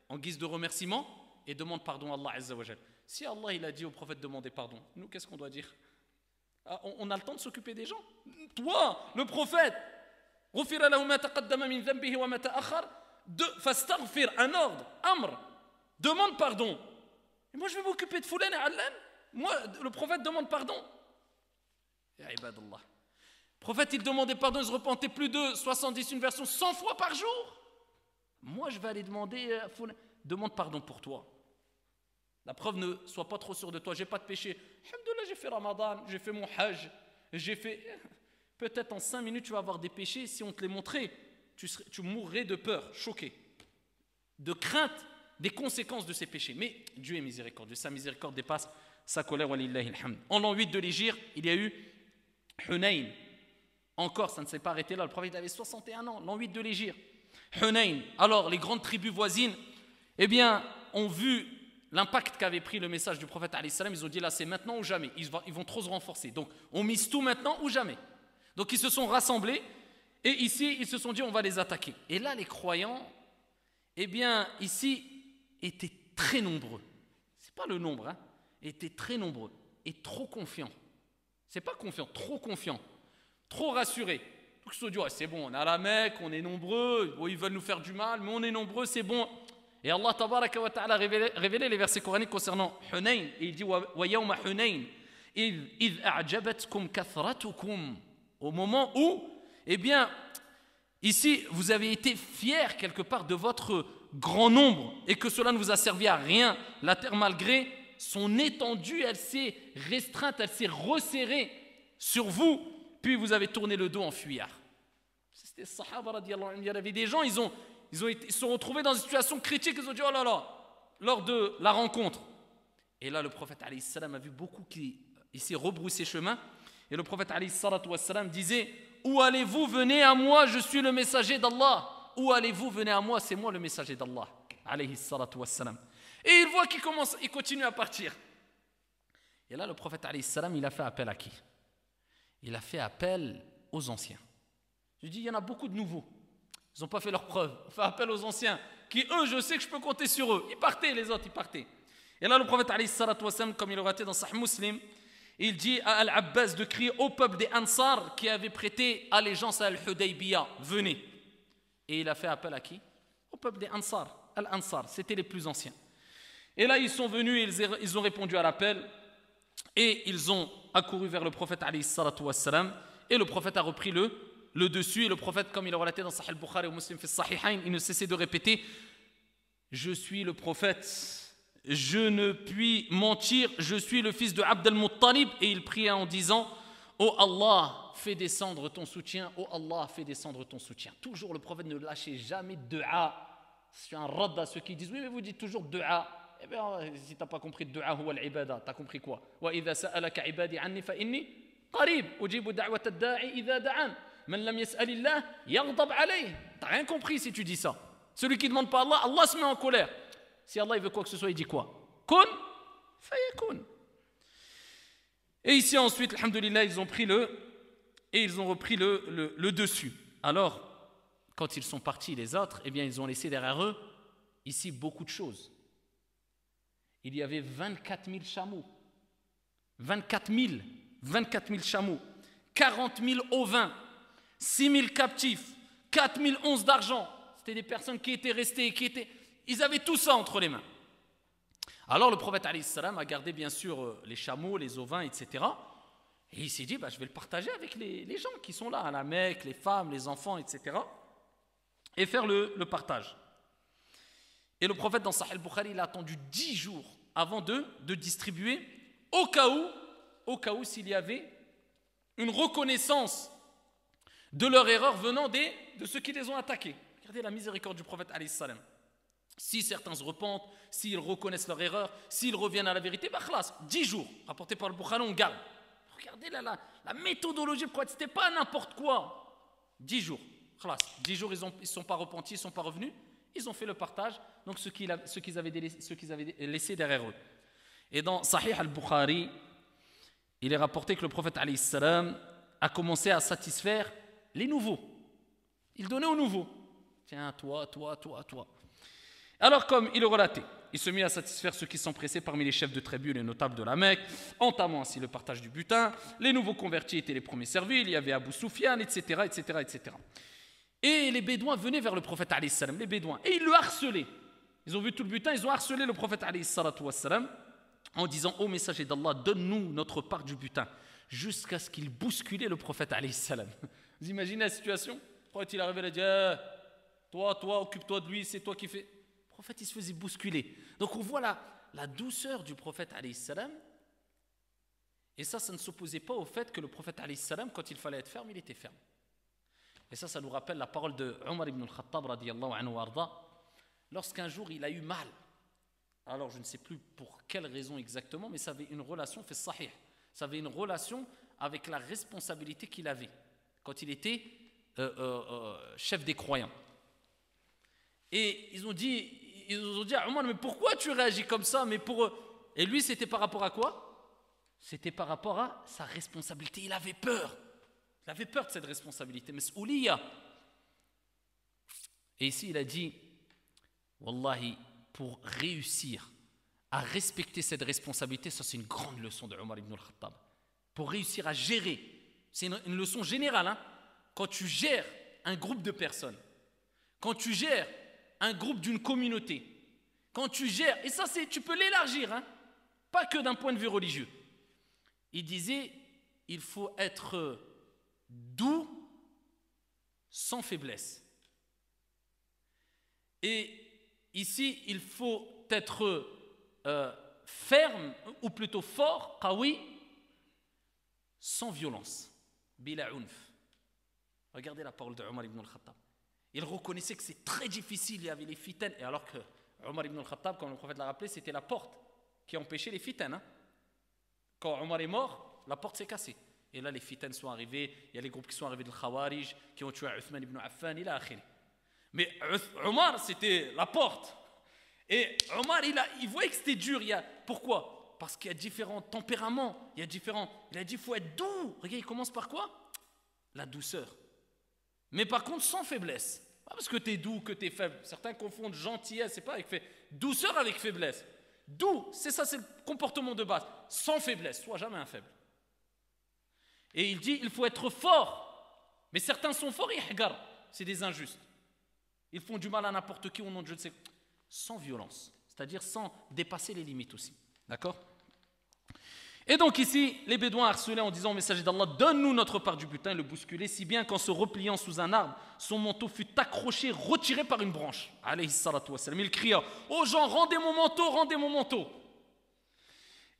en guise de remerciement et demande pardon à Allah Azza Si Allah a dit au prophète de demander pardon, nous qu'est-ce qu'on doit dire? Ah, on, a le temps de s'occuper des gens Toi, le prophète, un ordre, amr, demande pardon. Et moi je vais m'occuper de Foulen et Allan. Moi, le prophète demande pardon. Prophète il demandait pardon, il se repentait plus de 70, une version 100 fois par jour. Moi je vais aller demander, euh, demande pardon pour toi. La preuve ne sois pas trop sûr de toi, j'ai pas de péché. Alhamdoulilah, j'ai fait Ramadan, j'ai fait mon Hajj, j'ai fait Peut-être en cinq minutes, tu vas avoir des péchés. Si on te les montrait, tu, tu mourrais de peur, choqué, de crainte des conséquences de ces péchés. Mais Dieu est miséricordieux. Sa miséricorde dépasse sa colère. En l'an 8 de l'Égypte, il y a eu Hunayn. Encore, ça ne s'est pas arrêté là. Le prophète avait 61 ans, l'an 8 de l'Égypte. Hunayn. Alors, les grandes tribus voisines, eh bien, ont vu l'impact qu'avait pris le message du prophète. Ils ont dit là, c'est maintenant ou jamais. Ils vont trop se renforcer. Donc, on mise tout maintenant ou jamais. Donc ils se sont rassemblés et ici ils se sont dit on va les attaquer. Et là les croyants, eh bien ici étaient très nombreux. C'est pas le nombre, hein, étaient très nombreux et trop confiants. C'est pas confiant, trop confiants, trop rassurés. Donc ils se c'est bon, on à la Mecque, on est nombreux, ils veulent nous faire du mal, mais on est nombreux, c'est bon. Et Allah ta'ala a révélé, les versets coraniques concernant Hunayn. Et il dit Hunayn, au moment où, eh bien, ici, vous avez été fiers quelque part de votre grand nombre et que cela ne vous a servi à rien. La terre, malgré son étendue, elle s'est restreinte, elle s'est resserrée sur vous, puis vous avez tourné le dos en fuyard. C'était Sahaba, il y avait des gens, ils, ont, ils, ont été, ils se sont retrouvés dans une situation critique, ils ont dit, oh là là, lors de la rencontre. Et là, le prophète a vu beaucoup qui s'est rebroussé chemin et le prophète disait Où allez-vous Venez à moi, je suis le messager d'Allah. Où allez-vous Venez à moi, c'est moi le messager d'Allah. Et il voit qu'il commence, il continue à partir. Et là, le prophète il a fait appel à qui? Il a fait appel aux anciens. Je dis, il y en a beaucoup de nouveaux. Ils n'ont pas fait leur preuve. On fait appel aux anciens, qui eux, je sais que je peux compter sur eux. Ils partaient, les autres, ils partaient. Et là, le prophète, comme il aurait été dans Sahih Muslim, il dit à Al-Abbas de crier au peuple des Ansar qui avait prêté allégeance à Al-Hudaybiyah, venez. Et il a fait appel à qui? Au peuple des Ansar, Al-Ansar, c'était les plus anciens. Et là, ils sont venus, ils, ils ont répondu à l'appel, et ils ont accouru vers le prophète, et le prophète a repris le, dessus, et le prophète, comme il a relaté dans Sahih al-Bukhari ou Muslim Sahihain, il ne cessait de répéter Je suis le prophète je ne puis mentir, je suis le fils de Abd al-Muttalib. Et il priait en disant Oh Allah, fais descendre ton soutien, oh Allah, fais descendre ton soutien. Toujours le prophète ne lâchait jamais de a. C'est un rad à ceux qui disent Oui, mais vous dites toujours dua. Eh bien, si tu n'as pas compris dua ou l'ibada, tu as compris quoi? Alayh. Tu rien compris si tu dis ça. Celui qui ne demande pas Allah, Allah se met en colère. Si Allah veut quoi que ce soit, il dit quoi? Kun, fayakun. Et ici ensuite, alhamdoulilah, ils ont pris le et ils ont repris le, le, dessus. Alors, quand ils sont partis les autres, eh bien ils ont laissé derrière eux ici beaucoup de choses. Il y avait 24 000 chameaux. 24 000, 24 000 chameaux, 40 000 ovins, 6 000 captifs, 4 000 onces d'argent. C'était des personnes qui étaient restées, qui étaient ils avaient tout ça entre les mains. Alors le prophète a gardé bien sûr euh, les chameaux, les ovins, etc. Et il s'est dit, bah, je vais le partager avec les, gens qui sont là, à la Mecque, les femmes, les enfants, etc. Et faire le, partage. Et le prophète dans Sahel Bukhari, il a attendu dix jours avant de, de distribuer, au cas où, au cas où s'il y avait une reconnaissance de leur erreur venant des, de ceux qui les ont attaqués. Regardez la miséricorde du prophète. Si certains se repentent, s'ils reconnaissent leur erreur, s'ils reviennent à la vérité, bah khlas, 10 jours, rapporté par le Bukhari, on garde. Regardez la, la, méthodologie, ce n'était pas n'importe quoi. 10 jours, khlas. 10 jours, ils ne ils sont pas repentis, ils ne sont pas revenus, ils ont fait le partage, donc ce qu'ils avaient, qu laissé derrière eux. Et dans Sahih al-Bukhari, il est rapporté que le prophète salam a commencé à satisfaire les nouveaux. Il donnait aux nouveaux. Tiens, toi, toi, toi, toi. Alors comme il le relatait, il se mit à satisfaire ceux qui s'empressaient parmi les chefs de tribu et les notables de la Mecque, entamant ainsi le partage du butin. Les nouveaux convertis étaient les premiers servis, il y avait Abu Sufyan, etc., etc., etc. Et les Bédouins venaient vers le prophète, salam, les Bédouins, et ils le harcelaient. Ils ont vu tout le butin, ils ont harcelé le prophète, salam, en disant Ô messager d'Allah, donne-nous notre part du butin, jusqu'à ce qu'il bousculait le prophète. Salam. Vous imaginez la situation? Le prophète, il arrivait, il a eh, Toi, toi, occupe-toi de lui, c'est toi qui fais prophète, il se faisait bousculer. Donc on voit la, la douceur du prophète, salam. Et ça, ça ne s'opposait pas au fait que le prophète, salam, quand il fallait être ferme, il était ferme. Et ça, ça nous rappelle la parole de Omar ibn al-Khattab, anhu lorsqu'un jour il a eu mal. Alors je ne sais plus pour quelle raison exactement, mais ça avait une relation, fait sahih, ça avait une relation avec la responsabilité qu'il avait quand il était euh, euh, euh, chef des croyants. Et ils ont dit, ils ont dit à Omar, mais pourquoi tu réagis comme ça? Mais pour Et lui, c'était par rapport à quoi? C'était par rapport à sa responsabilité. Il avait peur. Il avait peur de cette responsabilité. Mais Ouliya. Et ici, il a dit, Wallahi, pour réussir à respecter cette responsabilité, ça c'est une grande leçon de Omar ibn al-Khattab. Pour réussir à gérer, c'est une, une, leçon générale, hein. quand tu gères un groupe de personnes, quand tu gères un groupe d'une communauté, quand tu gères, et ça c'est, tu peux l'élargir, hein, pas que d'un point de vue religieux. Il disait, il faut être doux sans faiblesse. Et ici, il faut être euh, ferme, ou plutôt fort, kawi, sans violence. Bila Regardez la parole de Omar ibn al-Khattab. Il reconnaissait que c'est très difficile, il y avait les fitaines. Et alors que Omar ibn al-Khattab, comme le prophète l'a rappelé, c'était la porte qui empêchait les fitaines. Hein. Quand Omar est mort, la porte s'est cassée. Et là, les fitaines sont arrivés, il y a les groupes qui sont arrivés de Khawarij, qui ont tué Uthman ibn Affan, il a Mais Omar, c'était la porte. Et Omar, il, a, il voyait que c'était dur. Il y a, pourquoi? Parce qu'il y a différents tempéraments, il y a différents. Il a dit il faut être doux. Regarde, il commence par quoi? La douceur. Mais par contre, sans faiblesse. Pas parce que tu es doux, que tu es faible. Certains confondent gentillesse, c'est pas avec fait. Douceur avec faiblesse. Doux, c'est ça, c'est le comportement de base. Sans faiblesse, sois jamais un faible. Et il dit, il faut être fort. Mais certains sont forts, c'est des injustes. Ils font du mal à n'importe qui au nom de je ne sais sans violence, c'est-à-dire sans dépasser les limites aussi. D'accord? Et donc ici, les Bédouins harcelaient en disant au messager d'Allah Donne-nous notre part du butin et le bousculer, si bien qu'en se repliant sous un arbre, son manteau fut accroché, retiré par une branche. Il cria Aux gens, rendez mon manteau, rendez mon manteau.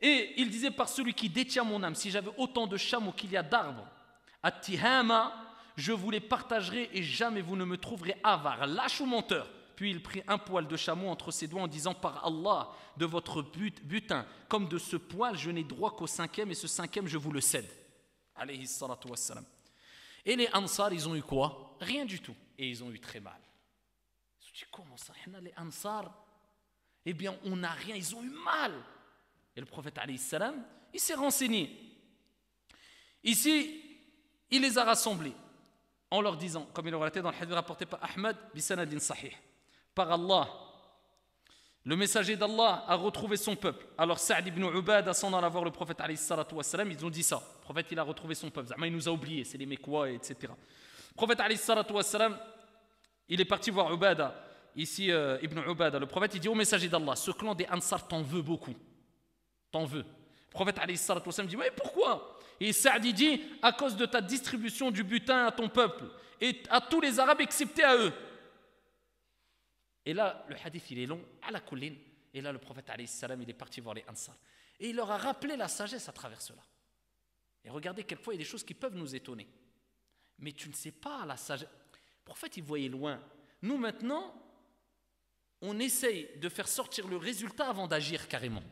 Et il disait Par celui qui détient mon âme, si j'avais autant de chameaux qu'il y a d'arbres, à Tihama, je vous les partagerai et jamais vous ne me trouverez avare, lâche ou menteur. Puis il prit un poil de chameau entre ses doigts en disant Par Allah, de votre butin, comme de ce poil, je n'ai droit qu'au cinquième, et ce cinquième, je vous le cède. Alayhi salatu wassalam. Et les Ansar, ils ont eu quoi? Rien du tout. Et ils ont eu très mal. Ils ont dit Comment ça? Les Ansar? Eh bien, on n'a rien, ils ont eu mal. Et le prophète, il s'est renseigné. Ici, il les a rassemblés en leur disant, comme il le relaté dans le hadith rapporté par Ahmad, bisanadin sahih par Allah. Le messager d'Allah a retrouvé son peuple. Alors Saad ibn Ubad, s'en allant voir le prophète, ils ont dit ça. Le prophète, il a retrouvé son peuple. Il nous a oubliés, c'est les Mekwa, etc. Le prophète, il est parti voir Ubada, ici euh, Ibn Ubada. Le prophète, il dit au messager d'Allah, ce clan des Ansar t'en veut beaucoup. Veut. Le prophète, dit, mais pourquoi? Et Saad dit, à cause de ta distribution du butin à ton peuple et à tous les Arabes excepté à eux. Et là, le hadith, il est long, à la colline. Et là, le prophète, il est parti voir les Ansar. Et il leur a rappelé la sagesse à travers cela. Et regardez, quelquefois, il y a des choses qui peuvent nous étonner. Mais tu ne sais pas la sagesse. Le prophète, il voyait loin. Nous, maintenant, on essaye de faire sortir le résultat avant d'agir carrément.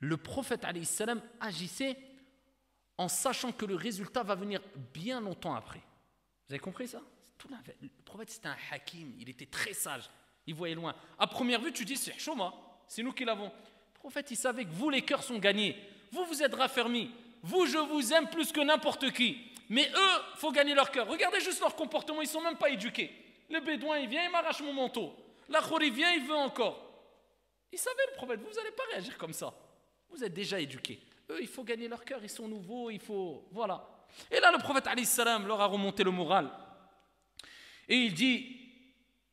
Le prophète, agissait en sachant que le résultat va venir bien longtemps après. Vous avez compris ça? Le prophète, c'était un hakim, il était très sage, il voyait loin. À première vue, tu dis, c'est Shoma, c'est nous qui l'avons. Le prophète, il savait que vous, les cœurs sont gagnés. Vous, vous êtes raffermis. Vous, je vous aime plus que n'importe qui. Mais eux, faut gagner leur cœur. Regardez juste leur comportement, ils sont même pas éduqués. Le bédouin, il vient, il m'arrache mon manteau. La il vient, il veut encore. Il savait, le prophète, vous n'allez pas réagir comme ça. Vous êtes déjà éduqués. Eux, il faut gagner leur cœur, ils sont nouveaux, il faut. Voilà. Et là, le prophète, salam, leur a remonté le moral. Et il dit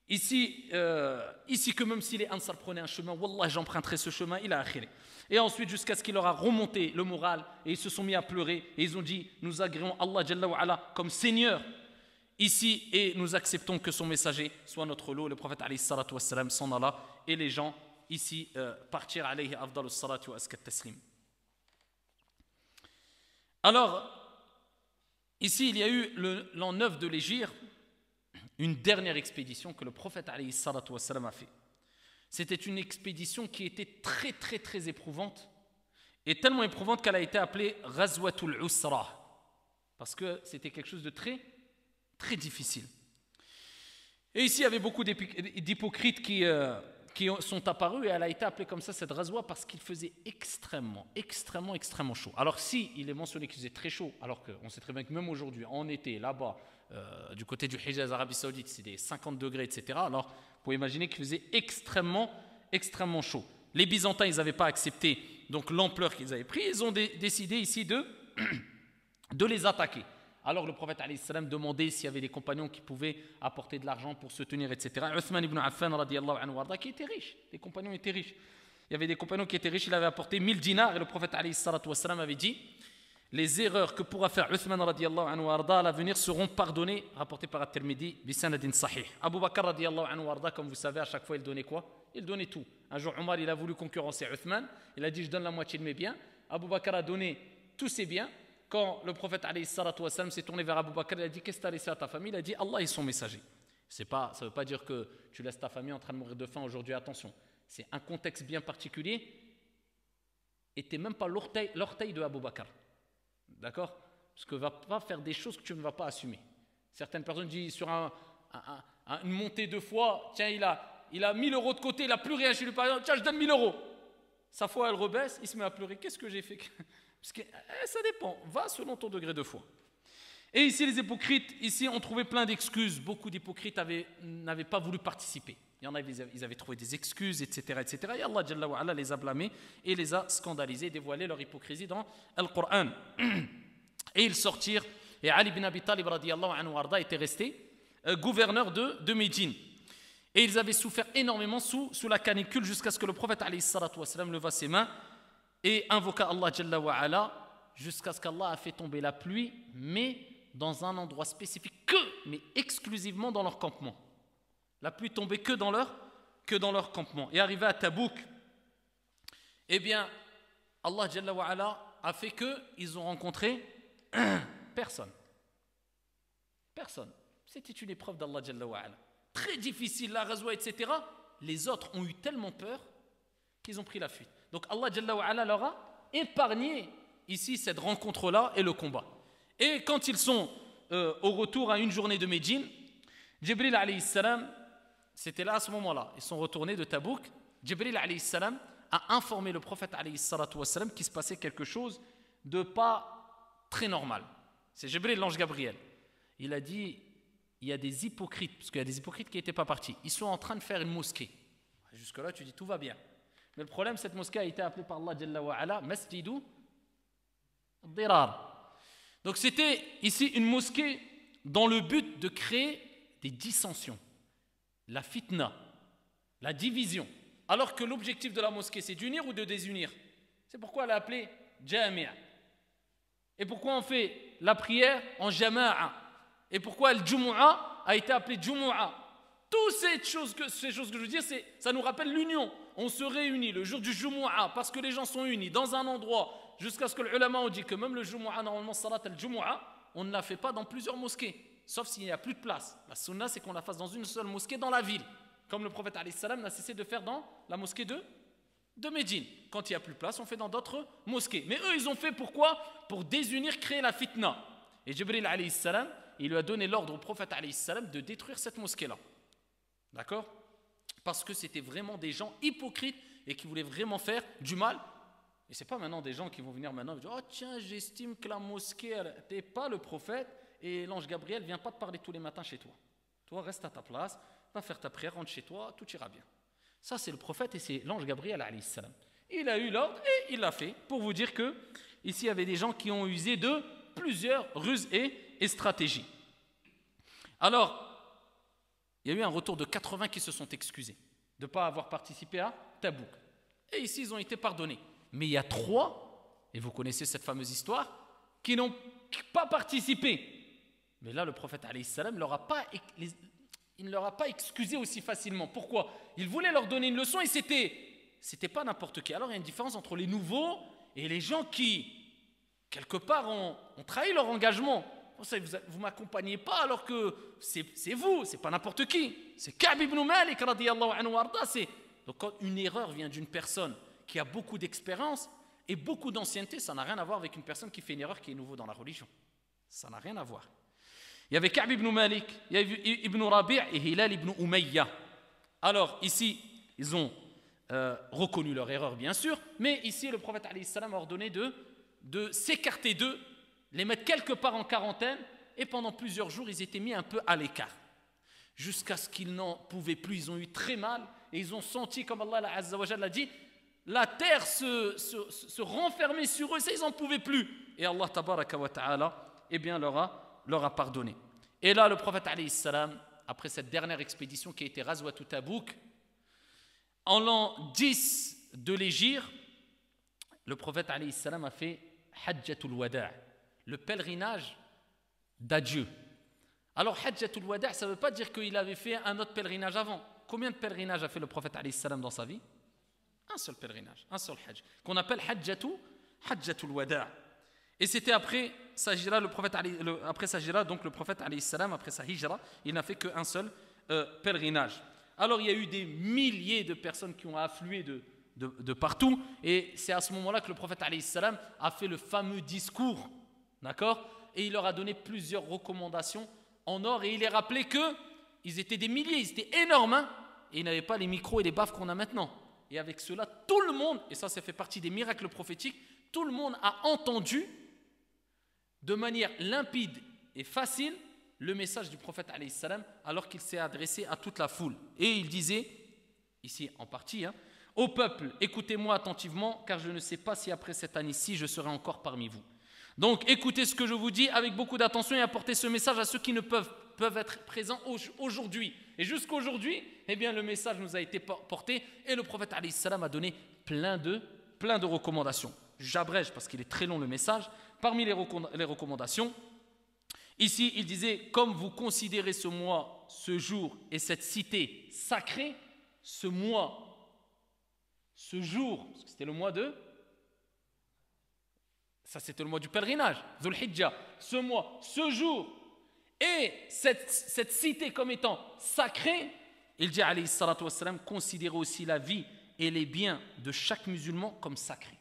ici, euh, ici que même si les Ansar prenaient un chemin, Wallah, j'emprunterai ce chemin, il a akhiré. Et ensuite, jusqu'à ce qu'il leur a remonté le moral, et ils se sont mis à pleurer, et ils ont dit Nous agréons Allah Jalla comme Seigneur ici, et nous acceptons que son messager soit notre lot. Le prophète s'en alla, et les gens ici euh, partirent alayhi afdal salatu wa taslim. Alors, ici, il y a eu l'an 9 de l'Égir, une dernière expédition que le prophète a fait. C'était une expédition qui était très très très éprouvante et tellement éprouvante qu'elle a été appelée Ghazwatul Usra parce que c'était quelque chose de très très difficile. Et ici, il y avait beaucoup d'hypocrites qui, euh, qui sont apparus et elle a été appelée comme ça cette Ghazwa parce qu'il faisait extrêmement, extrêmement, extrêmement chaud. Alors si il est mentionné qu'il faisait très chaud, alors qu'on sait très bien que même aujourd'hui, en été, là-bas, euh, du côté du Hijaz, Arabie Saoudite, c'est des 50 degrés, etc. Alors, vous pouvez imaginer qu'il faisait extrêmement, extrêmement chaud. Les Byzantins, ils n'avaient pas accepté donc l'ampleur qu'ils avaient pris. Ils ont décidé ici de, de les attaquer. Alors le prophète salam demandait s'il y avait des compagnons qui pouvaient apporter de l'argent pour se tenir, etc. Uthman ibn Affan, anhu, qui était riche, les compagnons étaient riches. Il y avait des compagnons qui étaient riches, il avait apporté 1000 dinars et le prophète salam avait dit les erreurs que pourra faire Uthman anhu à l'avenir seront pardonnées, rapportées par At-Tirmidhi, bisanadin sahih. Abu Bakr anhu comme vous savez, à chaque fois il donnait quoi? Il donnait tout. Un jour, Omar, il a voulu concurrencer Uthman, il a dit Je donne la moitié de mes biens. Abu Bakr a donné tous ses biens. Quand le prophète s'est tourné vers Abu Bakr, il a dit Qu'est-ce que tu as laissé à ta famille? Il a dit Allah est son messager. Pas, ça ne veut pas dire que tu laisses ta famille en train de mourir de faim aujourd'hui, attention. C'est un contexte bien particulier. Et tu même pas l'orteil de Abu Bakr. D'accord? Parce que va pas faire des choses que tu ne vas pas assumer. Certaines personnes disent sur un, une montée de foi, tiens, il a, il a 1000 euros de côté, il n'a plus rien chez lui, par tiens, je donne 1000 euros. Sa foi, elle rebaisse, il se met à pleurer. Qu'est-ce que j'ai fait? Parce que eh, ça dépend, va selon ton degré de foi. Et ici, les hypocrites, ici, ont trouvé plein d'excuses. Beaucoup d'hypocrites n'avaient pas voulu participer. Il y en avait, ils avaient trouvé des excuses, etc., etc. Et Allah les a blâmés et les a scandalisés, dévoilé leur hypocrisie dans le Coran. Et ils sortirent. Et Ali ibn Abi Talib anhu était resté euh, gouverneur de, de Médine. Et ils avaient souffert énormément sous, la canicule jusqu'à ce que le prophète leva ses mains et invoqua Allah Jalla wa jusqu'à ce qu'Allah a fait tomber la pluie, mais dans un endroit spécifique, que, mais exclusivement dans leur campement. La pluie tombait que dans leur, que dans leur campement. Et arrivé à Tabouk, eh bien, Allah Jalla wa a fait qu'ils ont rencontré personne. Personne. C'était une épreuve d'Allah Jalla wa Très difficile, la razwa, etc. Les autres ont eu tellement peur qu'ils ont pris la fuite. Donc Allah Jalla wa leur a épargné ici cette rencontre-là et le combat. Et quand ils sont euh, au retour à une journée de Médine, Jibril alayhi salam, c'était là à ce moment-là, ils sont retournés de Tabouk, Jibril alayhi salam a informé le prophète alayhi salam qu'il se passait quelque chose de pas très normal. C'est Jibril l'ange Gabriel. Il a dit, il y a des hypocrites, parce qu'il y a des hypocrites qui n'étaient pas partis, ils sont en train de faire une mosquée. Jusque-là, tu dis tout va bien. Mais le problème, cette mosquée a été appelée par Allah Jalla wa ala, Masjidu. Donc c'était ici une mosquée dans le but de créer des dissensions, la fitna, la division. Alors que l'objectif de la mosquée, c'est d'unir ou de désunir. C'est pourquoi elle a appelé Jami'a. Et pourquoi on fait la prière en Jama'a? Et pourquoi le Jumu'a a été appelé Jumu'a? Toutes ces choses, que, ces choses que je veux dire, ça nous rappelle l'union. On se réunit le jour du Jumu'a parce que les gens sont unis dans un endroit jusqu'à ce que l'ulama ont dit que même le Jumu'ah, normalement, salat al-Jumu'ah, on ne la fait pas dans plusieurs mosquées, sauf s'il n'y a plus de place. La sunna, c'est qu'on la fasse dans une seule mosquée dans la ville, comme le prophète salam n'a cessé de faire dans la mosquée de, de Médine. Quand il n'y a plus de place, on fait dans d'autres mosquées. Mais eux, ils ont fait pourquoi? Pour désunir, créer la fitna. Et Jibril salam, il lui a donné l'ordre au prophète salam de détruire cette mosquée-là. D'accord? Parce que c'était vraiment des gens hypocrites et qui voulaient vraiment faire du mal et c'est pas maintenant des gens qui vont venir maintenant et dire Oh tiens, j'estime que la mosquée, t'es pas le prophète et l'ange Gabriel vient pas te parler tous les matins chez toi. Toi, reste à ta place, va faire ta prière, rentre chez toi, tout ira bien. Ça, c'est le prophète et c'est l'ange Gabriel. Il a eu l'ordre et il l'a fait pour vous dire que ici, il y avait des gens qui ont usé de plusieurs ruses et stratégies. Alors, il y a eu un retour de 80 qui se sont excusés de ne pas avoir participé à Tabouk. Et ici, ils ont été pardonnés. Mais il y a trois, et vous connaissez cette fameuse histoire, qui n'ont pas participé. Mais là, le prophète salam leur pas, il ne leur a pas excusé aussi facilement. Pourquoi? Il voulait leur donner une leçon et c'était, c'était pas n'importe qui. Alors il y a une différence entre les nouveaux et les gens qui, quelque part, ont, trahi leur engagement. Vous ne m'accompagnez pas alors que c'est vous, c'est pas n'importe qui. C'est Ka'b ibn Malik, anhu Donc quand une erreur vient d'une personne qui a beaucoup d'expérience et beaucoup d'ancienneté, ça n'a rien à voir avec une personne qui fait une erreur qui est nouveau dans la religion. Ça n'a rien à voir. Il y avait Ka'b ibn Malik, il y avait Ibn Rabi' et Hilal ibn Umayya. Alors ici, ils ont euh, reconnu leur erreur, bien sûr, mais ici, le prophète a ordonné de, de s'écarter d'eux, les mettre quelque part en quarantaine, et pendant plusieurs jours, ils étaient mis un peu à l'écart. Jusqu'à ce qu'ils n'en pouvaient plus, ils ont eu très mal, et ils ont senti, comme Allah l'a dit, la terre se, se, renfermait sur eux, ça ils n'en pouvaient plus. Et Allah wa ta'ala, eh bien, leur a, leur a pardonné. Et là, le prophète salam, après cette dernière expédition qui a été Razwatou Tabouk, en l'an 10 de l'Égypte, le prophète salam a fait Hajjatul Wada', le pèlerinage d'adieu. Alors Hajjatul Wada', ça ne veut pas dire qu'il avait fait un autre pèlerinage avant. Combien de pèlerinages a fait le prophète salam dans sa vie? Un seul pèlerinage, un seul hajj, qu'on appelle hajjatu, hajjatul wada'. Et c'était après sa hijra, le prophète, après sa hijra, donc le prophète après sa hijra, il n'a fait qu'un seul euh, pèlerinage. Alors il y a eu des milliers de personnes qui ont afflué de, de, partout, et c'est à ce moment-là que le prophète salam a fait le fameux discours, d'accord? Et il leur a donné plusieurs recommandations en or, et il les rappelé que ils étaient des milliers, ils étaient énormes, hein, et ils n'avaient pas les micros et les baffes qu'on a maintenant. Et avec cela, tout le monde, et ça, ça fait partie des miracles prophétiques, tout le monde a entendu de manière limpide et facile le message du prophète alors qu'il s'est adressé à toute la foule. Et il disait, ici en partie, hein, Ô peuple, écoutez-moi attentivement, car je ne sais pas si après cette année-ci je serai encore parmi vous. Donc écoutez ce que je vous dis avec beaucoup d'attention et apportez ce message à ceux qui ne peuvent, peuvent être présents aujourd'hui. Et jusqu'aujourd'hui, eh bien, le message nous a été porté et le prophète a donné plein de, plein de recommandations. J'abrège parce qu'il est très long le message. Parmi les, les recommandations, ici il disait, comme vous considérez ce mois, ce jour et cette cité sacrée, ce mois ce jour, parce que c'était le mois de. Ça, c'était le mois du pèlerinage, Dhul Hijjah. Ce mois, ce jour, et cette, cette cité comme étant sacrée, il dit, alayhi salatu wassalam, considérez aussi la vie et les biens de chaque musulman comme sacrés.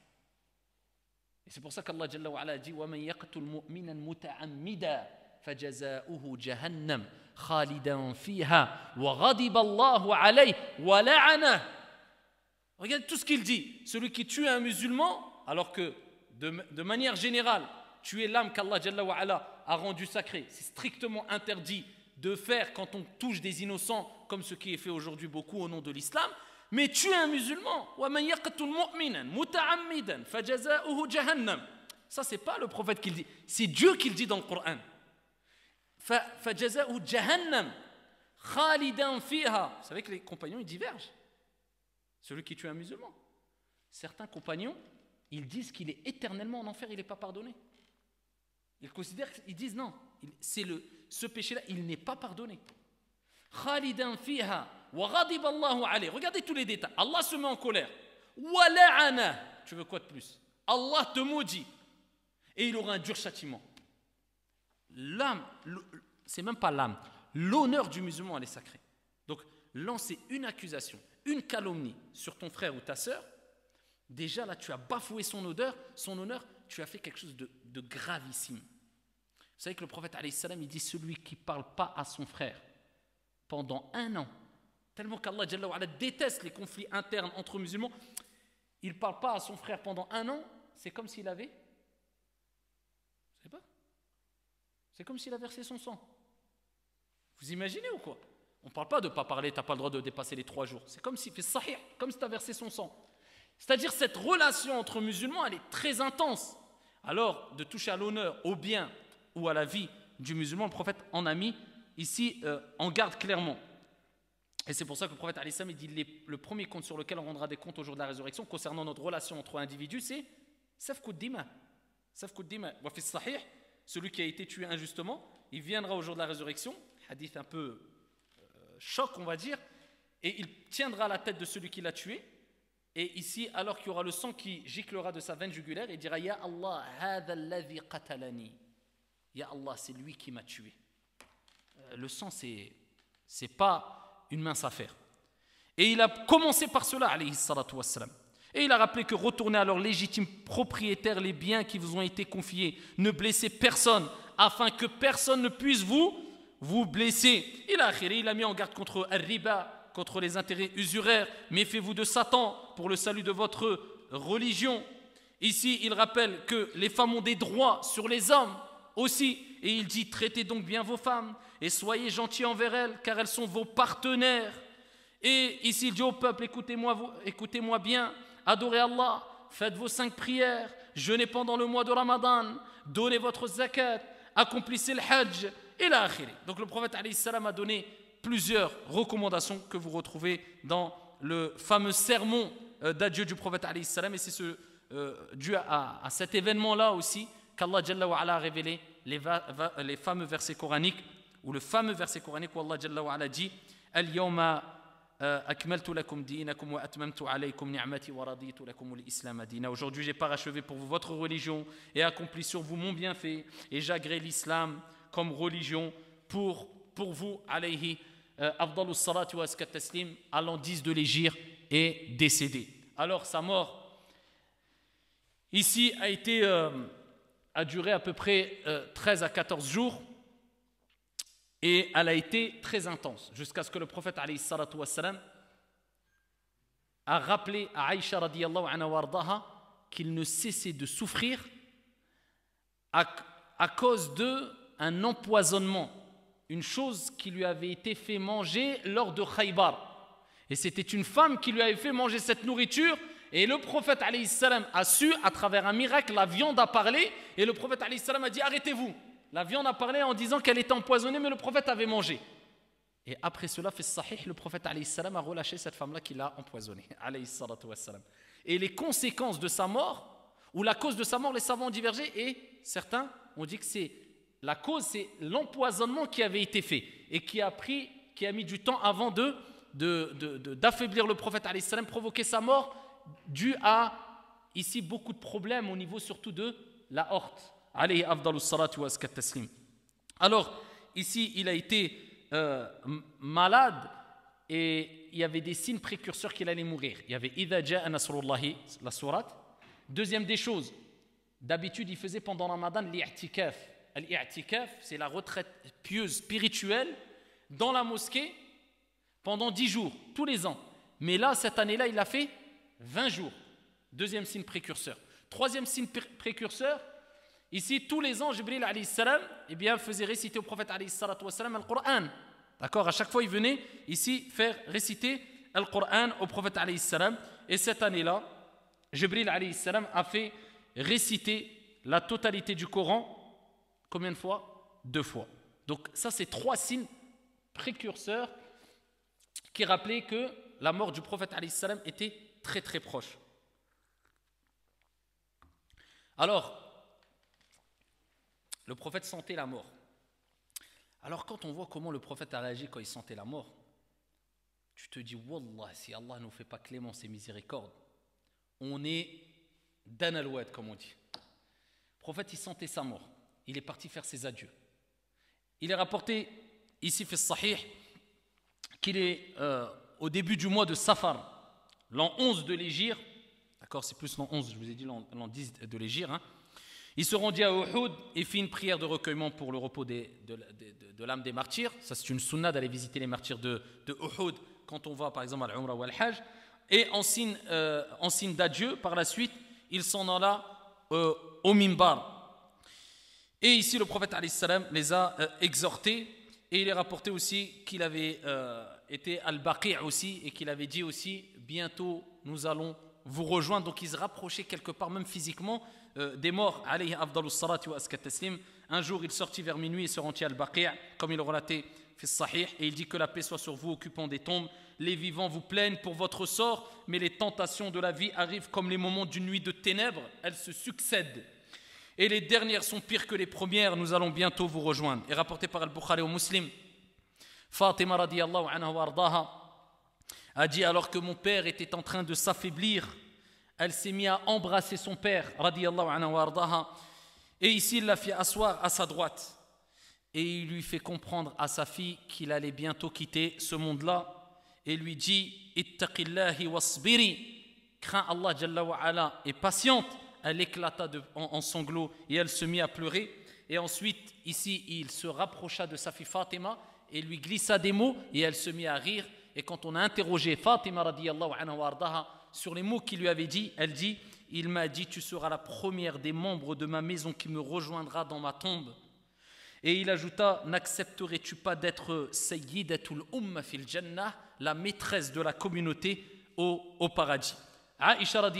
Et c'est pour ça qu'Allah Jalla wa ala dit وَمَنْ يَقْتُلْ مُؤْمِنًا مُتَعَمِّدًا فَجَزَاؤُهُ جَهَنَّمْ خَالِدًا فِيهَا وَغَضِبَ اللَّهُ عَلَيْهِ وَلَعَنَهُ Regardez tout ce qu'il dit. Celui qui tue un musulman, alors que de, manière générale, tuer l'âme qu'Allah a rendu sacrée, c'est strictement interdit de faire quand on touche des innocents, comme ce qui est fait aujourd'hui beaucoup au nom de l'islam. Mais tuer un musulman, ça c'est pas le prophète qui le dit, c'est Dieu qui le dit dans le Coran. Vous savez que les compagnons ils divergent celui qui tue un musulman. Certains compagnons, ils disent qu'il est éternellement en enfer, il n'est pas pardonné. Ils considèrent, ils disent non, c'est le, ce péché-là, il n'est pas pardonné. Khalidan fiha wa Regardez tous les détails. Allah se met en colère. Tu veux quoi de plus? Allah te maudit. Et il aura un dur châtiment. L'âme, c'est même pas l'âme. L'honneur du musulman, elle est sacrée. Donc, lancer une accusation une calomnie sur ton frère ou ta sœur, déjà là, tu as bafoué son odeur, son honneur, tu as fait quelque chose de, gravissime. Vous savez que le prophète, salam, il dit celui qui parle pas à son frère pendant un an, tellement qu'Allah déteste les conflits internes entre musulmans, il parle pas à son frère pendant un an, c'est comme s'il avait. Vous savez pas C'est comme s'il a versé son sang. Vous imaginez ou quoi? On ne parle pas de pas parler, tu n'as pas le droit de dépasser les trois jours. C'est comme si comme si tu as versé son sang. C'est-à-dire cette relation entre musulmans, elle est très intense. Alors, de toucher à l'honneur, au bien ou à la vie du musulman, le prophète en a mis ici euh, en garde clairement. Et c'est pour ça que le prophète il dit le premier compte sur lequel on rendra des comptes au jour de la résurrection concernant notre relation entre individus, c'est Safkud Dima. Safkud Dima. Celui qui a été tué injustement, il viendra au jour de la résurrection, hadith un peu choc, on va dire, et il tiendra la tête de celui qui l'a tué. Et ici, alors qu'il y aura le sang qui giclera de sa veine jugulaire, il dira Ya Allah, qatalani. Ya Allah, c'est lui qui m'a tué. Euh, le sang, c'est c'est pas une mince affaire. Et il a commencé par cela, alayhi salatu wassalam. Et il a rappelé que retournez à leurs légitimes propriétaires les biens qui vous ont été confiés. Ne blessez personne, afin que personne ne puisse vous vous blessez. Il a, il a mis en garde contre riba, contre les intérêts usuraires. Méfiez-vous de Satan pour le salut de votre religion. Ici, il rappelle que les femmes ont des droits sur les hommes aussi. Et il dit traitez donc bien vos femmes et soyez gentils envers elles, car elles sont vos partenaires. Et ici, il dit au peuple écoutez-moi écoutez bien, adorez Allah, faites vos cinq prières, jeûnez pendant le mois de Ramadan, donnez votre zakat, accomplissez le hajj, et la Donc le prophète a donné plusieurs recommandations que vous retrouvez dans le fameux sermon euh, d'adieu du prophète et c'est ce, euh, dû à, cet événement-là aussi qu'Allah a révélé les, fameux versets coraniques ou le fameux verset coranique où Allah Jalla wa ala dit Al-yawma euh, akmaltu lakum dinakum wa atmamtu alaykum wa lakum. Aujourd'hui, j'ai parachevé pour vous votre religion et accompli sur vous mon bienfait et j'agrée l'islam comme religion pour, pour vous, alayhi euh, afdalus salatu wa taslim, 10 de l'égir est décédé. Alors sa mort ici a été euh, a duré à peu près 13 euh, à 14 jours et elle a été très intense jusqu'à ce que le prophète wassalam, a rappelé à Aïcha anha qu'il ne cessait de souffrir à, à cause de un empoisonnement, une chose qui lui avait été fait manger lors de Khaybar. Et c'était une femme qui lui avait fait manger cette nourriture. Et le prophète a su, à travers un miracle, la viande a parlé. Et le prophète a dit Arrêtez-vous. La viande a parlé en disant qu'elle était empoisonnée, mais le prophète avait mangé. Et après cela, fait sahih, le prophète a relâché cette femme-là qui l'a empoisonnée. Et les conséquences de sa mort, ou la cause de sa mort, les savants ont divergé. Et certains ont dit que c'est la cause, c'est l'empoisonnement qui avait été fait et qui a pris, qui a mis du temps avant de d'affaiblir le prophète salam, provoquer sa mort, dû à ici beaucoup de problèmes au niveau surtout de la horte. Alors, ici, il a été euh, malade et il y avait des signes précurseurs qu'il allait mourir. Il y avait Idha Nasrullahi, la sourate. Deuxième des choses, d'habitude, il faisait pendant Ramadan l'i'tikaf. L'i'tikaf, c'est la retraite pieuse spirituelle dans la mosquée pendant 10 jours, tous les ans. Mais là, cette année-là, il a fait 20 jours. Deuxième signe précurseur. Troisième signe précurseur, ici, tous les ans, Jibril eh bien, faisait réciter au prophète salam le Coran. D'accord? À chaque fois, il venait ici faire réciter le Coran au prophète salam. Et cette année-là, Jibril a fait réciter la totalité du Coran combien de fois? Deux fois. Donc ça, c'est trois signes précurseurs qui rappelait que la mort du prophète salam était très très proche. Alors, le prophète sentait la mort. Alors quand on voit comment le prophète a réagi quand il sentait la mort, tu te dis, Wallah, si Allah ne nous fait pas clémence et miséricorde, on est dan comme on dit. Le prophète, il sentait sa mort. Il est parti faire ses adieux. Il est rapporté ici, fait sahih, qu'il est euh, au début du mois de Safar, l'an 11 de l'Égir, d'accord, c'est plus l'an 11, je vous ai dit l'an 10 de l'Égir, hein. il se rendit à Uhud et fit une prière de recueillement pour le repos de, l'âme des martyrs. Ça, c'est une sunna d'aller visiter les martyrs de, Uhud quand on va par exemple à l'Umrah ou à l'Hajj. Et en signe, euh, en signe d'adieu, par la suite, il s'en alla euh, au Mimbar. Et ici, le prophète les a exhortés et il est rapporté aussi qu'il avait euh, été al-Baqi' aussi et qu'il avait dit aussi bientôt nous allons vous rejoindre. Donc il se rapprochait quelque part même physiquement euh, des morts. Un jour il sortit vers minuit et se rendit al-Baqi' comme il le relatait et il dit que la paix soit sur vous occupant des tombes. Les vivants vous plaignent pour votre sort, mais les tentations de la vie arrivent comme les moments d'une nuit de ténèbres, elles se succèdent et les dernières sont pires que les premières, nous allons bientôt vous rejoindre. Et rapporté par Al-Bukhari au Muslim, Fatima radiallahu anha a dit alors que mon père était en train de s'affaiblir, elle s'est mise à embrasser son père radiallahu anha et ici il l'a fait asseoir à sa droite. Et il lui fait comprendre à sa fille qu'il allait bientôt quitter ce monde-là et lui dit ittaqillahi wasbiri crains Allah jalla wa ala et patiente elle éclata en, sanglots et elle se mit à pleurer. Et ensuite, ici, il se rapprocha de sa fille Fatima et lui glissa des mots et elle se mit à rire. Et quand on a interrogé Fatima anha sur les mots qu'il lui avait dit, elle dit Il m'a dit, tu seras la première des membres de ma maison qui me rejoindra dans ma tombe. Et il ajouta N'accepterais-tu pas d'être Sayyidatul Umma fil Jannah, la maîtresse de la communauté au, paradis? Aisha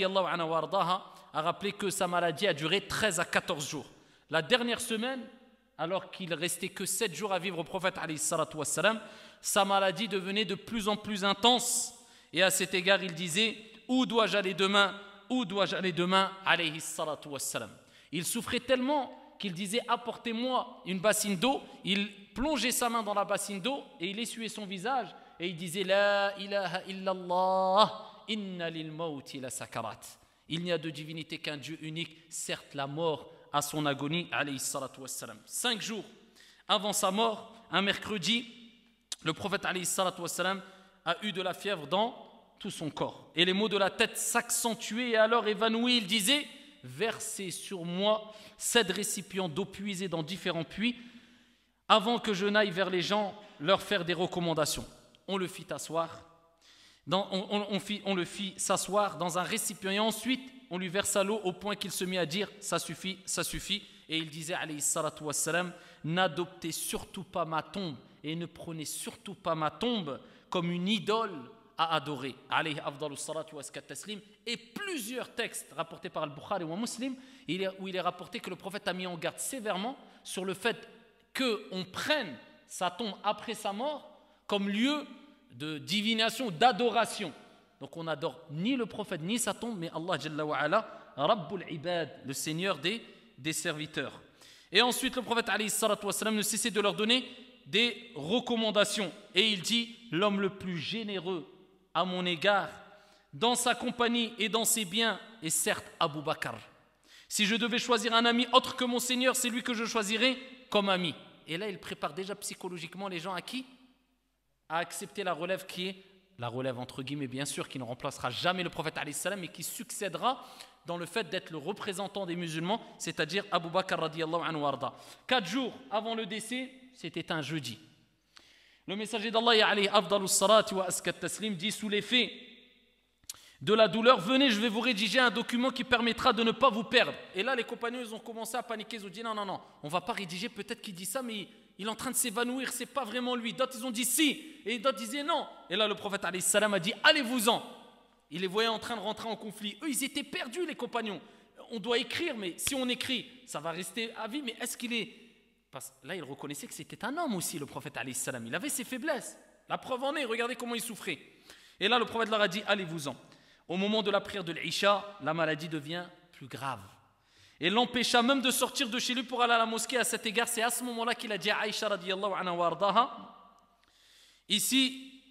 a rappelé que sa maladie a duré 13 à 14 jours. La dernière semaine, alors qu'il restait que 7 jours à vivre au prophète, wassalam, sa maladie devenait de plus en plus intense. Et à cet égard, il disait Où dois-je aller demain? Où dois-je aller demain? Wassalam. Il souffrait tellement qu'il disait Apportez-moi une bassine d'eau. Il plongeait sa main dans la bassine d'eau et il essuyait son visage et il disait La ilaha illallah, inna lil la sakarat. Il n'y a de divinité qu'un Dieu unique, certes la mort à son agonie, wassalam. Cinq jours avant sa mort, un mercredi, le prophète wassalam, a eu de la fièvre dans tout son corps. Et les mots de la tête s'accentuaient et alors évanoui, il disait Versez sur moi sept récipients d'eau puisée dans différents puits avant que je n'aille vers les gens leur faire des recommandations. On le fit asseoir on, le fit s'asseoir dans un récipient et ensuite on lui versa l'eau au point qu'il se mit à dire ça suffit, ça suffit. et il disait n'adoptez surtout pas ma tombe et ne prenez surtout pas ma tombe comme une idole à adorer salatu et plusieurs textes rapportés par Al-Bukhari ou Muslim où il est rapporté que le prophète a mis en garde sévèrement sur le fait qu'on prenne sa tombe après sa mort comme lieu de divination, d'adoration. Donc on n'adore ni le prophète ni sa tombe, mais Allah Jalla Rabbul Ibad, le Seigneur des, des serviteurs. Et ensuite le prophète wassalam, ne cessait de leur donner des recommandations. Et il dit, l'homme le plus généreux à mon égard, dans sa compagnie et dans ses biens, est certes Abu Bakr. Si je devais choisir un ami autre que mon Seigneur, c'est lui que je choisirais comme ami. Et là, il prépare déjà psychologiquement les gens à qui À accepter la relève qui est la relève entre guillemets bien sûr qui ne remplacera jamais le prophète salam mais qui succédera dans le fait d'être le représentant des musulmans, c'est-à-dire Abu Bakr radiallahu anhu arda. Quatre jours avant le décès, c'était un jeudi. Le messager d'Allah alayhi wa taslim dit sous l'effet de la douleur, venez, je vais vous rédiger un document qui permettra de ne pas vous perdre. Et là, les compagnons, ils ont commencé à paniquer, ils ont dit non, non, non, on va pas rédiger, peut-être qu'il dit ça, mais il est en train de s'évanouir, c'est pas vraiment lui. D'autres, ils ont dit si, et d'autres disaient non. Et là, le prophète a dit allez-vous-en. Il les voyait en train de rentrer en conflit. Eux, ils étaient perdus, les compagnons. On doit écrire, mais si on écrit, ça va rester à vie. Mais est-ce qu'il est. Parce là, il reconnaissait que c'était un homme aussi, le prophète. Il avait ses faiblesses. La preuve en est, regardez comment il souffrait. Et là, le prophète leur a dit allez-vous-en. Au moment de la prière de l'Isha, la maladie devient plus grave. Et l'empêcha même de sortir de chez lui pour aller à la mosquée. À cet égard, c'est à ce moment-là qu'il a dit à Aïcha Ici,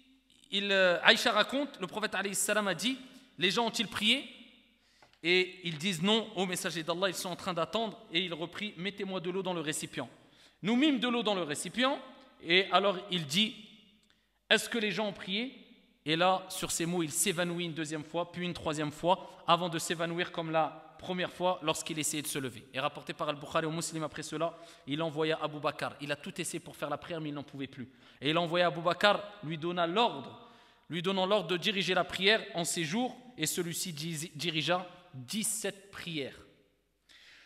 euh, Aïcha raconte, le prophète salam a dit Les gens ont-ils prié? Et ils disent non au messager d'Allah, ils sont en train d'attendre. Et il reprit Mettez-moi de l'eau dans le récipient. Nous mîmes de l'eau dans le récipient. Et alors il dit Est-ce que les gens ont prié? Et là, sur ces mots, il s'évanouit une deuxième fois, puis une troisième fois, avant de s'évanouir comme la première fois lorsqu'il essayait de se lever. Et rapporté par Al-Bukhari au Muslim après cela, il envoya Abu Bakr. Il a tout essayé pour faire la prière, mais il n'en pouvait plus. Et il envoya Abu Bakr, lui donna l'ordre, lui donnant l'ordre de diriger la prière en ces jours, et celui-ci dirigea 17 prières.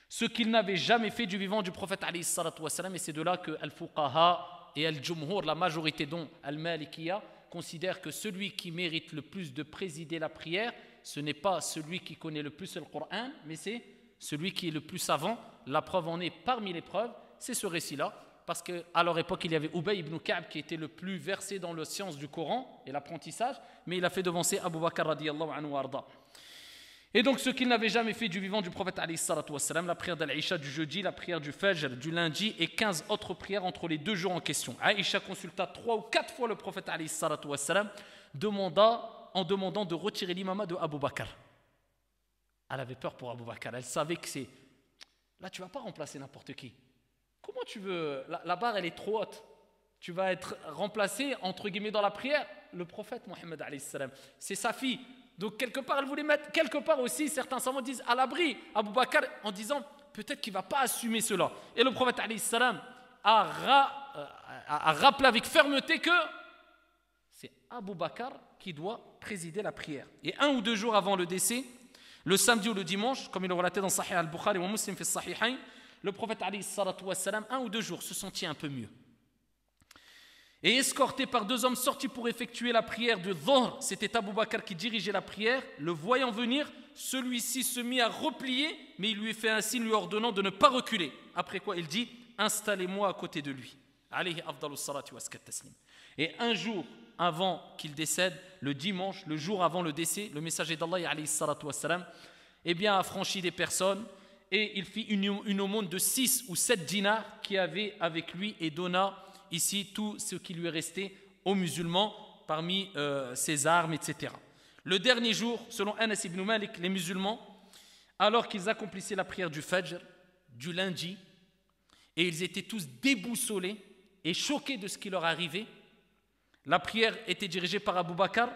Ce qu'il n'avait jamais fait du vivant du prophète et c'est de là que Al-Fuqaha et Al-Jumhur, la majorité dont Al-Malikiya, considère que celui qui mérite le plus de présider la prière, ce n'est pas celui qui connaît le plus le Coran, mais c'est celui qui est le plus savant. La preuve en est parmi les preuves, c'est ce récit-là, parce qu'à leur époque, il y avait Ubay ibn Ka'b qui était le plus versé dans la science du Coran et l'apprentissage, mais il a fait devancer Abu Bakr radiallahu anhu arda. Et donc ce qu'il n'avait jamais fait du vivant du prophète la prière d'Aïcha du jeudi, la prière du Fajr du lundi et 15 autres prières entre les deux jours en question. Aïcha consulta trois ou quatre fois le prophète demanda, en demandant de retirer l'imama de Abu Bakr. Elle avait peur pour Abu Bakr, elle savait que c'est... Là tu vas pas remplacer n'importe qui. Comment tu veux... La, barre elle est trop haute. Tu vas être remplacé entre guillemets dans la prière. Le prophète Mohammed c'est sa fille. Donc quelque part, elle voulait mettre quelque part aussi, certains savants disent à l'abri Abu Bakr en disant peut-être qu'il va pas assumer cela. Et le prophète a, euh, a, a rappelé avec fermeté que c'est Abu Bakr qui doit présider la prière. Et un ou deux jours avant le décès, le samedi ou le dimanche, comme il le relaté dans Sahih al-Bukhari ou Muslim fait Sahihain, le prophète salam, un ou deux jours se sentit un peu mieux. Et escorté par deux hommes sortis pour effectuer la prière de Dhuhr, c'était Abu Bakr qui dirigeait la prière, le voyant venir, celui-ci se mit à replier, mais il lui fait un signe lui ordonnant de ne pas reculer. Après quoi il dit Installez-moi à côté de lui. Et un jour avant qu'il décède, le dimanche, le jour avant le décès, le messager d'Allah eh bien, a franchi des personnes et il fit une, une aumône de six ou sept dinars qui avait avec lui et donna ici tout ce qui lui est resté aux musulmans parmi euh, ses armes, etc. Le dernier jour, selon Anas ibn Malik, les musulmans, alors qu'ils accomplissaient la prière du Fajr, du lundi, et ils étaient tous déboussolés et choqués de ce qui leur arrivait, la prière était dirigée par Abu Bakr,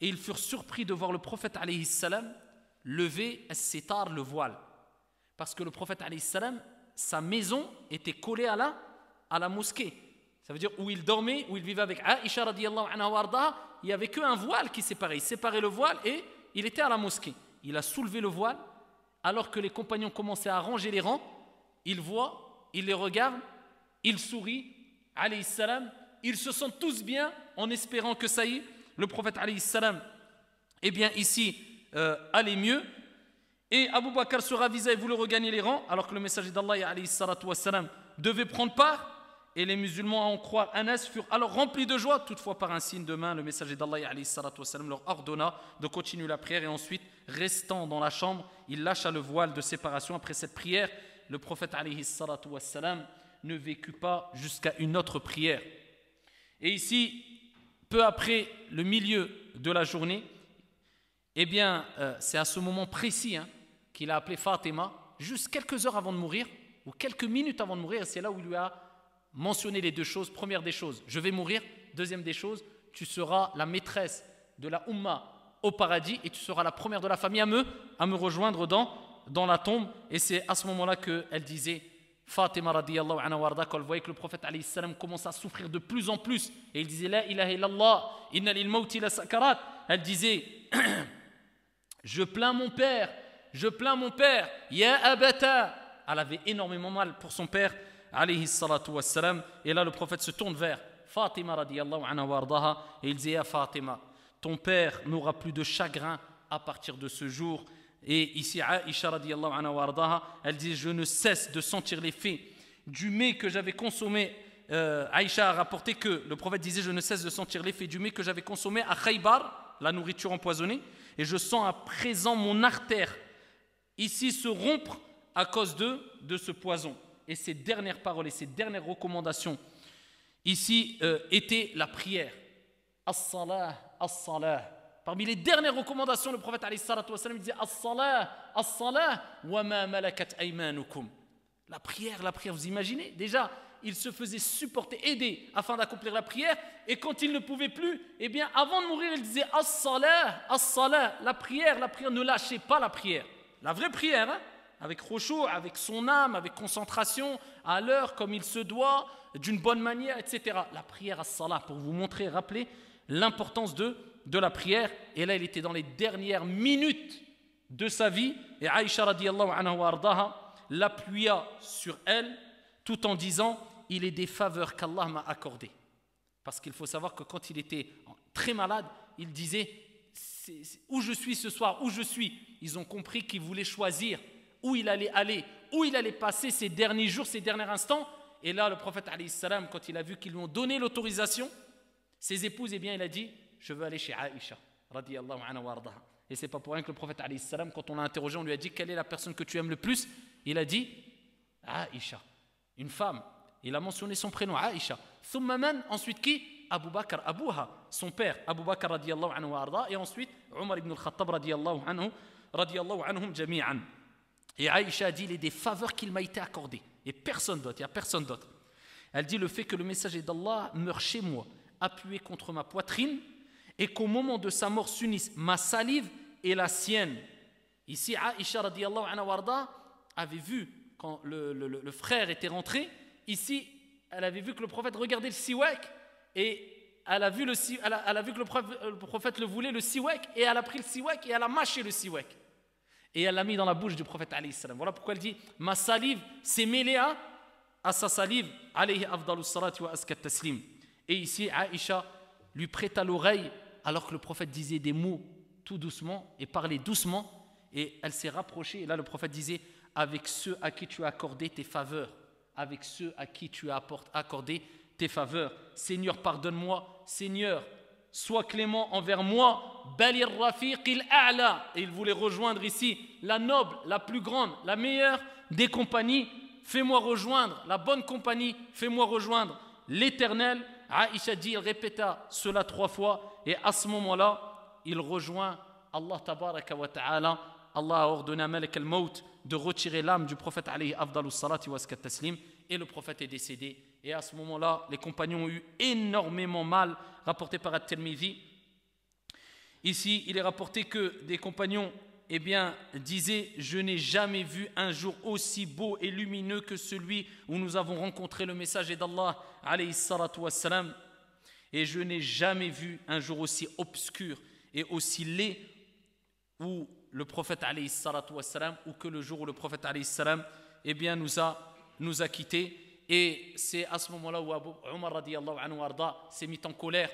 et ils furent surpris de voir le prophète salam lever sitar le voile. Parce que le prophète salam, sa maison était collée à la, à la mosquée. Ça veut dire où il dormait, où il vivait avec Aisha radiallahu anha il n'y avait qu'un voile qui séparait. Il séparait le voile et il était à la mosquée. Il a soulevé le voile alors que les compagnons commençaient à ranger les rangs. il voit, il les regarde, il sourit, alayhi salam, ils se sentent tous bien en espérant que ça y est, le prophète alayhi salam, eh bien ici, euh, allait mieux. Et Abu Bakr se ravisa et voulait regagner les rangs, alors que le messager d'Allah devait prendre part. Et les musulmans, à en croire Anas, furent alors remplis de joie. Toutefois, par un signe de main, le messager d'Allah leur ordonna de continuer la prière. Et ensuite, restant dans la chambre, il lâcha le voile de séparation. Après cette prière, le prophète alayhi ne vécut pas jusqu'à une autre prière. Et ici, peu après le milieu de la journée, eh bien, euh, c'est à ce moment précis hein, qu'il a appelé Fatima, juste quelques heures avant de mourir, ou quelques minutes avant de mourir, c'est là où il lui a mentionné les deux choses. Première des choses, je vais mourir. Deuxième des choses, tu seras la maîtresse de la Ummah au paradis et tu seras la première de la famille à me, à me rejoindre dans, dans la tombe. Et c'est à ce moment-là qu'elle disait Fatima radiyallahu anha warda, quand elle voyait que le prophète alayhi salam commençait à souffrir de plus en plus, et il disait La ilaha illallah, inna lil mawti la sakarat, elle disait Je plains mon père, je plains mon père, ya abata. Elle avait énormément mal pour son père, alayhi salatu wassalam, et là le prophète se tourne vers Fatima radiyallahu anha wardaha, et il dit Ya Fatima, ton père n'aura plus de chagrin à partir de ce jour et ici, Aisha radiallahu anha elle dit Je ne cesse de sentir l'effet du mets que j'avais consommé. Euh, Aïcha a rapporté que le prophète disait Je ne cesse de sentir l'effet du mets que j'avais consommé à Khaybar, la nourriture empoisonnée, et je sens à présent mon artère ici se rompre à cause de, de ce poison. Et ces dernières paroles et ces dernières recommandations ici euh, étaient la prière. As-salah, as-salah. Parmi les dernières recommandations, le prophète disait As-salah, as-salah, wa ma malakat aymanukum. La prière, la prière, vous imaginez? Déjà, il se faisait supporter, aider afin d'accomplir la prière. Et quand il ne pouvait plus, eh bien, avant de mourir, il disait As-salah, as-salah. La prière, la prière, ne lâchez pas la prière. La vraie prière, hein, avec rochot, avec son âme, avec concentration, à l'heure, comme il se doit, d'une bonne manière, etc. La prière as-salah, pour vous montrer, rappeler l'importance de de la prière. Et là, il était dans les dernières minutes de sa vie. Et Aïcha radiallahu anha l'appuya sur elle tout en disant Il est des faveurs qu'Allah m'a accordées. Parce qu'il faut savoir que quand il était très malade, il disait Où je suis ce soir, où je suis? Ils ont compris qu'il voulait choisir où il allait aller, où il allait passer ses derniers jours, ses derniers instants. Et là, le prophète, quand il a vu qu'ils lui ont donné l'autorisation, ses épouses, eh bien, il a dit je veux aller chez Aïcha, radiallahu anha wardaha. Et c'est pas pour rien que le prophète, salam, quand on l'a interrogé, on lui a dit quelle est la personne que tu aimes le plus? Il a dit Aïcha, une femme. Il a mentionné son prénom, Aïcha. Thummaman, ensuite qui? Abu Bakr, Abuha, son père, Abu Bakr radiallahu anhu warda, et ensuite Omar ibn al-Khattab radiallahu anhu, radiallahu anhum jami'an. Et Aïcha a dit il est des faveurs qu'il m'a été accordées. Et personne d'autre, il n'y a personne d'autre. Elle dit le fait que le messager d'Allah meurt chez moi, appuyé contre ma poitrine, et qu'au moment de sa mort s'unissent ma salive et la sienne. Ici, Aisha avait vu, quand le, frère était rentré, ici, elle avait vu que le prophète regardait le siwak et elle a vu, le, elle a, vu que le prophète, le voulait, le siwak, et elle a pris le siwak et elle a mâché le siwak. Et elle l'a mis dans la bouche du prophète salam. Voilà pourquoi elle dit Ma salive s'est mêlée à, sa salive, alayhi wa. Et ici, Aisha lui prêta l'oreille alors que le prophète disait des mots tout doucement et parlait doucement, et elle s'est rapprochée, et là le prophète disait, avec ceux à qui tu as accordé tes faveurs, avec ceux à qui tu as accordé tes faveurs. Seigneur, pardonne-moi, Seigneur, sois clément envers moi, Balir Rafiq il A'la. Et il voulait rejoindre ici la noble, la plus grande, la meilleure des compagnies. Fais-moi rejoindre la bonne compagnie, fais-moi rejoindre l'éternel. Aïcha dit, répéta cela trois fois et à ce moment-là, il rejoint Allah tabaraka wa ta'ala. Allah a ordonné à Malik al-Maut de retirer l'âme du prophète alayhi afdalus salati wa taslim et le prophète est décédé. Et à ce moment-là, les compagnons ont eu énormément mal, rapporté par At-Tirmidhi. Ici, il est rapporté que des compagnons eh bien, disaient Je n'ai jamais vu un jour aussi beau et lumineux que celui où nous avons rencontré le messager d'Allah, alayhi. Et je n'ai jamais vu un jour aussi obscur et aussi laid où le prophète wassalam, ou que le jour où le prophète salam, eh bien, nous a nous a quittés. Et c'est à ce moment-là où Omar s'est mis en colère.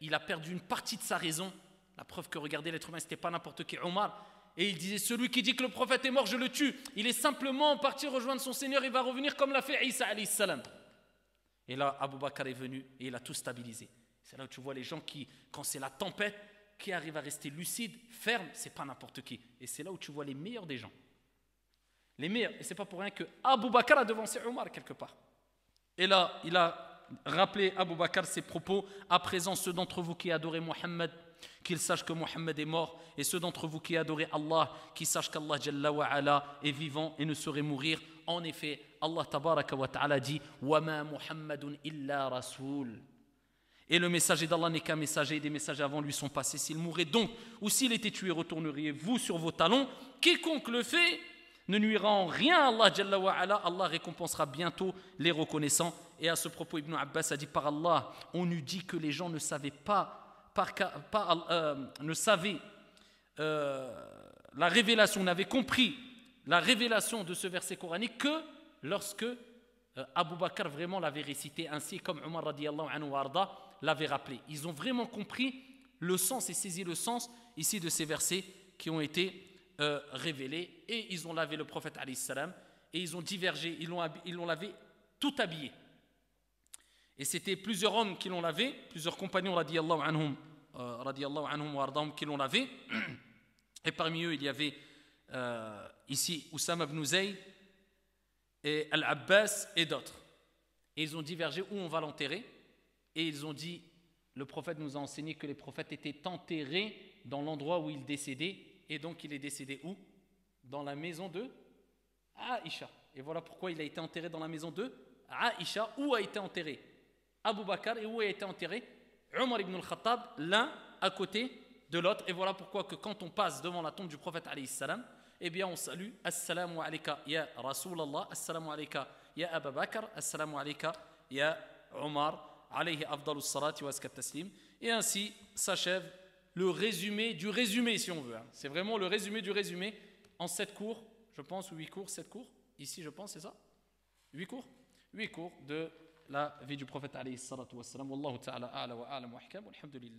Il a perdu une partie de sa raison. La preuve que, regardez, l'être humain, c'était pas n'importe qui. Omar, et il disait Celui qui dit que le prophète est mort, je le tue. Il est simplement parti rejoindre son Seigneur, il va revenir comme l'a fait Isa. Et là, Abu Bakr est venu et il a tout stabilisé. C'est là où tu vois les gens qui, quand c'est la tempête, qui arrivent à rester lucides, fermes, c'est pas n'importe qui. Et c'est là où tu vois les meilleurs des gens. Les meilleurs. Et c'est pas pour rien que Abu Bakr a devancé Omar quelque part. Et là, il a rappelé Abu Bakr ses propos. À présent, ceux d'entre vous qui adorez Mohammed, qu'ils sachent que Mohammed est mort, et ceux d'entre vous qui adorez Allah, qui sachent qu'Allah est vivant et ne saurait mourir. En effet, Allah tabaraka wa ta'ala dit Wama Muhammadun illa Rasoul. Et le messager d'Allah n'est qu'un messager, des messagers avant lui sont passés. S'il mourait donc, ou s'il était tué, retourneriez-vous sur vos talons? Quiconque le fait ne nuira en rien à Allah Jalla wa ala. Allah récompensera bientôt les reconnaissants. Et à ce propos, Ibn Abbas a dit Par Allah, on eût dit que les gens ne savaient pas par, euh, ne savait euh, la révélation, n'avait compris la révélation de ce verset coranique que lorsque euh, Abu Bakr vraiment l'avait récité ainsi comme Omar anhu l'avait rappelé. Ils ont vraiment compris le sens et saisi le sens ici de ces versets qui ont été révélés et ils ont lavé le prophète salam et ils ont divergé, ils l'ont ils lavé tout habillé. Et c'était plusieurs hommes qui l'ont lavé, plusieurs compagnons radiallahu anhum euh, anhum qui l'ont lavé. Et parmi eux, il y avait euh, ici Oussama ibn et Al-Abbas et d'autres. Et ils ont divergé où on va l'enterrer. Et ils ont dit, le prophète nous a enseigné que les prophètes étaient enterrés dans l'endroit où ils décédaient. Et donc il est décédé où? Dans la maison de Aïcha. Et voilà pourquoi il a été enterré dans la maison de Aïcha. Où a été enterré? Abu Bakr et où a été enterré Omar ibn al-Khattab, l'un à côté de l'autre. Et voilà pourquoi que quand on passe devant la tombe du prophète salam, eh bien on salue Assalamu alayka ya Rasulallah, Assalamu alayka ya Abu Bakr, Assalamu alayka ya Omar, alayhi afdalus salati wa taslim. Et ainsi s'achève le résumé du résumé si on veut. Hein. C'est vraiment le résumé du résumé en sept cours, je pense, ou huit cours, sept cours. Ici, je pense, c'est ça? Huit cours? Huit cours de la vie du prophète alayhi salatu wassalam. Wallahu ta'ala a'la wa a'lam wa rabbil